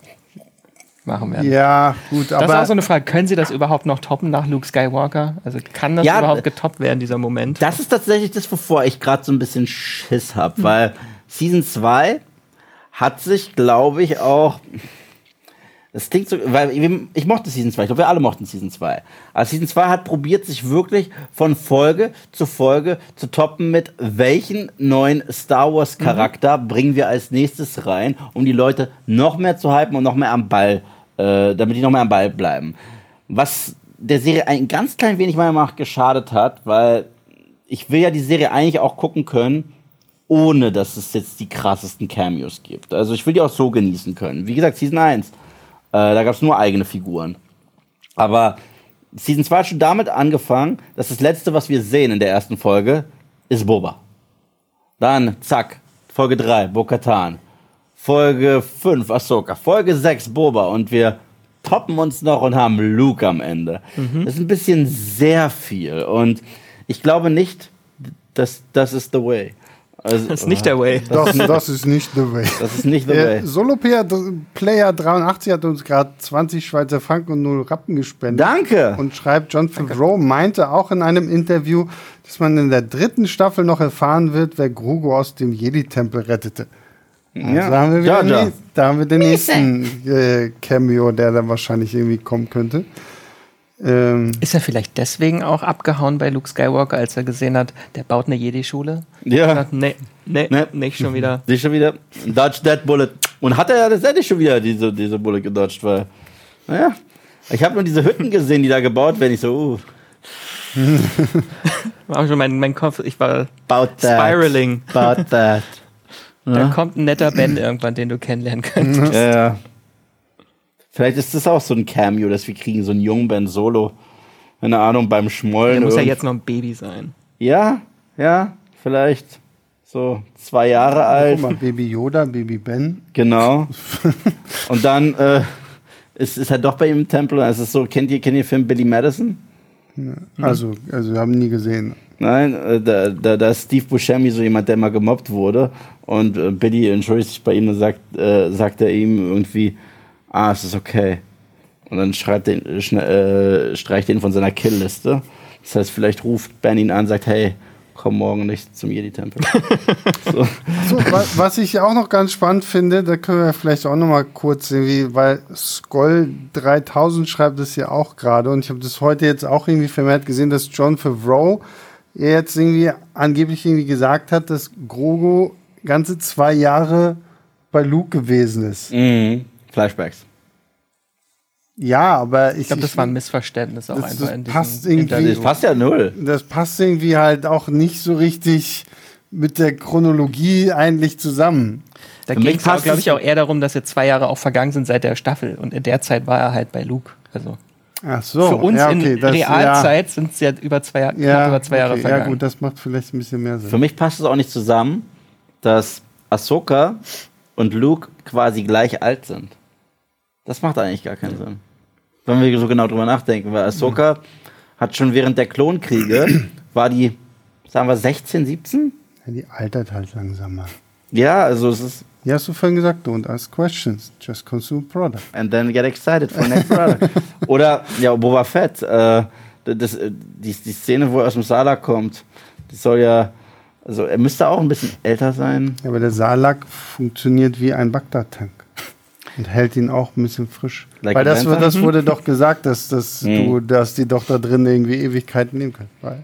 machen werden. Ja, gut, Das ist aber auch so eine Frage. Können sie das überhaupt noch toppen nach Luke Skywalker? Also kann das Ja, überhaupt getoppt werden, dieser Moment? Das ist tatsächlich das, wovor ich gerade so ein bisschen Schiss habe, weil Season 2 hat sich, glaube ich, auch. Das klingt so, weil ich, ich mochte Season 2, ich glaube, wir alle mochten Season 2. Aber Season 2 hat probiert, sich wirklich von Folge zu Folge zu toppen mit welchen neuen Star Wars Charakter bringen wir als nächstes rein, um die Leute noch mehr zu hypen und noch mehr am Ball, äh, damit die noch mehr am Ball bleiben. Was der Serie ein ganz klein wenig meiner Meinung nach geschadet hat, weil ich will ja die Serie eigentlich auch gucken können, ohne dass es jetzt die krassesten Cameos gibt. Also ich will die auch so genießen können. Wie gesagt, Season 1, äh, da gab es nur eigene Figuren. Aber Season 2 hat schon damit angefangen, dass das letzte, was wir sehen in der ersten Folge, ist Boba. Dann, zack, Folge 3, Bo-Katan. Folge 5, Ahsoka. Folge 6, Boba. Und wir toppen uns noch und haben Luke am Ende. Das ist ein bisschen sehr viel. Und ich glaube nicht, dass das ist the way. Also, Das ist nicht der Way. das, das ist nicht the way. Das ist nicht the Der way. Solo-Player 83 hat uns gerade 20 Schweizer Franken und 0 Rappen gespendet. Danke. Und schreibt, John Favreau meinte auch in einem Interview, dass man in der dritten Staffel noch erfahren wird, wer Grogu aus dem Jedi-Tempel rettete. Also Ja. da, haben wir Jar. nächst- da haben wir den nächsten äh, Cameo, der dann wahrscheinlich irgendwie kommen könnte. Ähm, Ist er vielleicht deswegen auch abgehauen bei Luke Skywalker, als er gesehen hat, der baut eine Jedi-Schule? Ja. Nee, nee, Nee. nicht schon wieder. Die schon wieder. Dodge that bullet. Und hat er ja tatsächlich schon wieder diese, diese Bullet gedodged, weil. Naja. Ich habe nur diese Hütten gesehen, die da gebaut werden. Ich so, uh, War schon mein, mein Kopf, ich war about that. spiraling. About that. Da kommt ein netter Ben irgendwann, den du kennenlernen könntest. Ja, ja. Vielleicht ist das auch so ein Cameo, dass wir kriegen, so einen jungen Ben Solo. Keine Ahnung, beim Schmollen. Der muss ja jetzt noch ein Baby sein. Ja, ja, vielleicht so zwei Jahre guck alt. mal, Baby Yoda, Baby Ben. Genau. Und dann äh, ist, ist er doch bei ihm im Tempel. Es ist so, kennt ihr, kennt ihr den Film Billy Madison? Also, also wir haben nie gesehen. Nein, äh, da, da, da ist Steve Buscemi so jemand, der mal gemobbt wurde. Und äh, Billy entschuldigt sich bei ihm und sagt, äh, sagt er ihm irgendwie, ah, es ist okay. Und dann schreibt den, äh, streicht ihn von seiner Killliste. Das heißt, vielleicht ruft Ben ihn an und sagt, hey, komm morgen nicht zum Jedi-Tempel. so. So, wa was ich auch noch ganz spannend finde, da können wir vielleicht auch noch mal kurz irgendwie, weil Skoll 3000 schreibt es ja auch gerade und ich habe das heute jetzt auch irgendwie vermehrt gesehen, dass John Favreau jetzt irgendwie angeblich irgendwie gesagt hat, dass Grogu ganze zwei Jahre bei Luke gewesen ist. Mhm. Flashbacks. Ja, aber ich, Ich glaube, das war ein Missverständnis auch Das- einfach das in diesem passt irgendwie- Das passt ja null. das passt irgendwie halt auch nicht so richtig mit der Chronologie eigentlich zusammen. Da ging es, passt glaube es- ich, auch eher darum, dass jetzt zwei Jahre auch vergangen sind seit der Staffel. Und in der Zeit war er halt bei Luke. Also Ach so, für uns ja, okay, in das- Realzeit sind es ja über zwei, Jahre- ja, über zwei Jahre okay, vergangen. Ja gut, das macht vielleicht ein bisschen mehr Sinn. Für mich passt es auch nicht zusammen, dass Ahsoka und Luke quasi gleich alt sind. Das macht eigentlich gar keinen Sinn. Wenn wir so genau drüber nachdenken, weil Ahsoka hat schon während der Klonkriege, war die, sagen wir, 16, 17? Ja, die altert halt langsamer. Ja, also es ist, Ja, hast du vorhin gesagt, don't ask questions, just consume product. and then get excited for next product. Oder, ja, Boba Fett, äh, das, äh, die, die Szene, wo er aus dem Sala kommt, die soll ja Also er müsste auch ein bisschen älter sein. Ja, aber der Salak funktioniert wie ein Bagdad-Tank. Und hält ihn auch ein bisschen frisch. Like Weil das, das wurde doch gesagt, dass, dass, Mhm. du, dass die doch da drin irgendwie Ewigkeiten nehmen können. Weil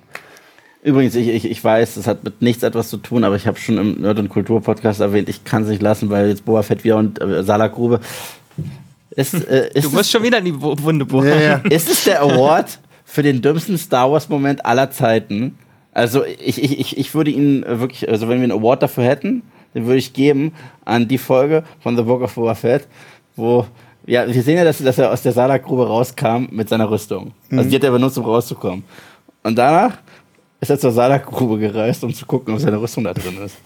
Übrigens, ich, ich, ich weiß, das hat mit nichts etwas zu tun, aber ich habe schon im Nerd- und Kultur-Podcast erwähnt, ich kann es nicht lassen, weil jetzt Boba Fett wieder und äh, Salakgrube. Ist, äh, ist, Du musst schon wieder in die Wu- Wunde bohren. Ja, ja. ist es der Award für den dümmsten Star Wars-Moment aller Zeiten? Also ich, ich, ich, ich würde ihn wirklich, also wenn wir einen Award dafür hätten, den würde ich geben an die Folge von The Book of Boba Fett, wo ja, wir sehen ja, dass, dass er aus der Salakgrube rauskam mit seiner Rüstung. Also die hat er benutzt, um rauszukommen. Und danach ist er zur Salakgrube gereist, um zu gucken, ob seine Rüstung da drin ist.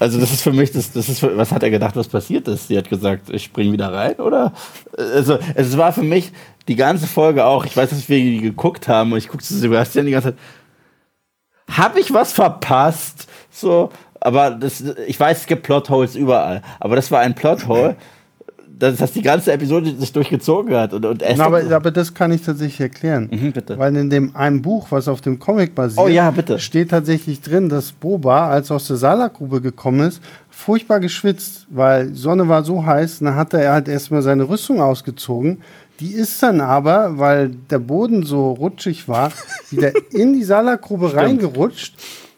Also das ist für mich, das, das ist für, was hat er gedacht, was passiert ist? Sie hat gesagt, ich spring wieder rein, oder? Also es war für mich die ganze Folge auch, ich weiß, dass wir die geguckt haben und ich guckte zu Sebastian die ganze Zeit, hab ich was verpasst? So, aber das, ich weiß, es gibt Plotholes überall, aber das war ein Plothole, dass das die ganze Episode sich durchgezogen hat. Und, und Na, aber, aber das kann ich tatsächlich erklären. Mhm, bitte. Weil in dem einen Buch, was auf dem Comic basiert, Oh ja, steht tatsächlich drin, dass Boba, als er aus der Salakgrube gekommen ist, furchtbar geschwitzt, weil die Sonne war so heiß, dann hat er halt erstmal seine Rüstung ausgezogen. Die ist dann aber, weil der Boden so rutschig war, wieder in die Salakgrube reingerutscht.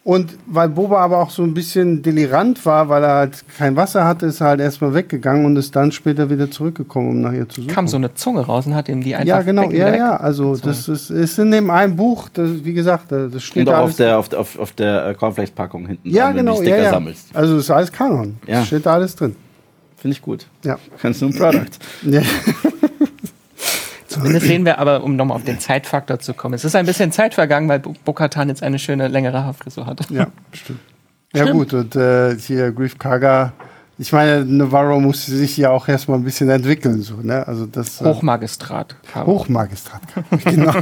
Und weil Boba aber auch so ein bisschen delirant war, weil er halt kein Wasser hatte, ist er halt erstmal weggegangen und ist dann später wieder zurückgekommen, um nach ihr zu suchen. Kam so eine Zunge raus und hat ihm die einfach Ja, genau, ja, ja. Also das ist, ist in dem einen Buch, das, wie gesagt, das steht Und auch da auf alles. der, auf, der- auf, auf der äh, Cornflakes-Packung hinten ja, dran, wenn du genau, die ja, Sticker ja. sammelst. Also das ist alles Kanon. Ja. Das steht da alles drin. Finde ich gut. Ja. Kannst du ein Product. ja. Zumindest sehen wir aber, um nochmal auf den Zeitfaktor zu kommen. Es ist ein bisschen Zeit vergangen, weil Bo- Bo-Katan jetzt eine schöne, längere Haarfrisur hat. Ja, stimmt. Ja, gut, und äh, hier Grief Karga, ich meine, Navarro musste sich ja auch erstmal ein bisschen entwickeln, so, ne? Also das. äh, Hochmagistrat. Hochmagistrat. genau.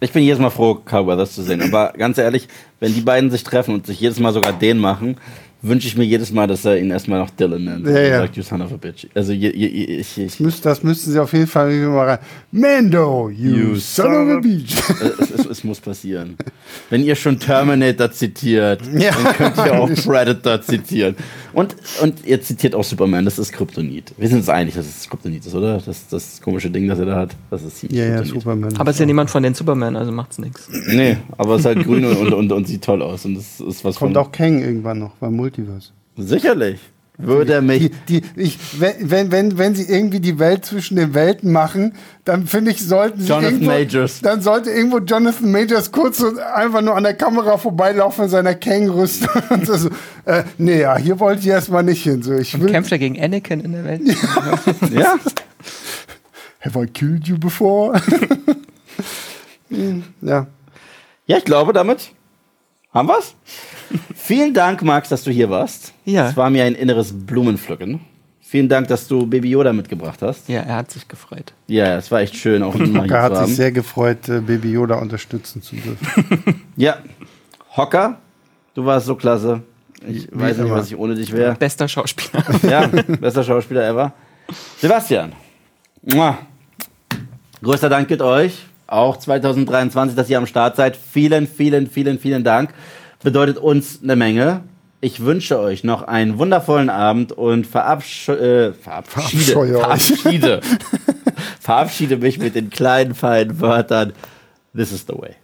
Ich bin jedes Mal froh, Carl Weathers zu sehen. Aber ganz ehrlich, wenn die beiden sich treffen und sich jedes Mal sogar den machen, wünsche ich mir jedes Mal, dass er ihn erstmal noch Dylan nennt. Ja, ja. Sagt, you son of a bitch. Also je, je, ich, ich, Müsst, das müssten sie auf jeden Fall mal rein. Mando, you, You son of a beach. es, es, es muss passieren. Wenn ihr schon Terminator zitiert, Ja. dann könnt ihr auch Predator zitieren. Und, und ihr zitiert auch Superman, das ist Kryptonit. Wir sind uns einig, dass es Kryptonit ist, oder? Das, das komische Ding, das er da hat, das ist Ja, ja. Superman. Aber es ist ja niemand von den Superman, also macht's nichts. Nee, aber es ist halt grün und, und, und, und sieht toll aus. Und das ist was Kommt von. auch Kang irgendwann noch beim Multiverse. Sicherlich. Würde er mich. Die, die, ich, wenn, wenn, wenn, wenn sie irgendwie die Welt zwischen den Welten machen, dann finde ich, sollten sie. Jonathan irgendwo, Majors. Dann sollte irgendwo Jonathan Majors kurz so einfach nur an der Kamera vorbeilaufen in seiner Kang-Rüstung. Und so, äh, nee, ja, hier wollte ich erstmal nicht hin. So, ich will. Kämpft er gegen Anakin in der Welt? Ja? Have I killed you before? Ja. Ja, ich glaube, damit haben wir's. Vielen Dank, Max, dass du hier warst. Ja. Es war mir ein inneres Blumenpflücken. Vielen Dank, dass du Baby Yoda mitgebracht hast. Ja, er hat sich gefreut. Ja, es war echt schön, auch ihn mal hier Hocker hat zu sich haben. sehr gefreut, äh, Baby Yoda unterstützen zu dürfen. Ja, Hocker, du warst so klasse. Ich Wie weiß nicht, immer. was ich ohne dich wäre. Bester Schauspieler. Ja, bester Schauspieler ever. Sebastian. Mua. Größter Dank gilt euch. Auch 2023, dass ihr am Start seid. Vielen, vielen, vielen, vielen Dank. Bedeutet uns eine Menge. Ich wünsche euch noch einen wundervollen Abend und verabsch äh, verabschiede, verabschiede, verabschiede mich mit den kleinen, feinen Wörtern. This is the way.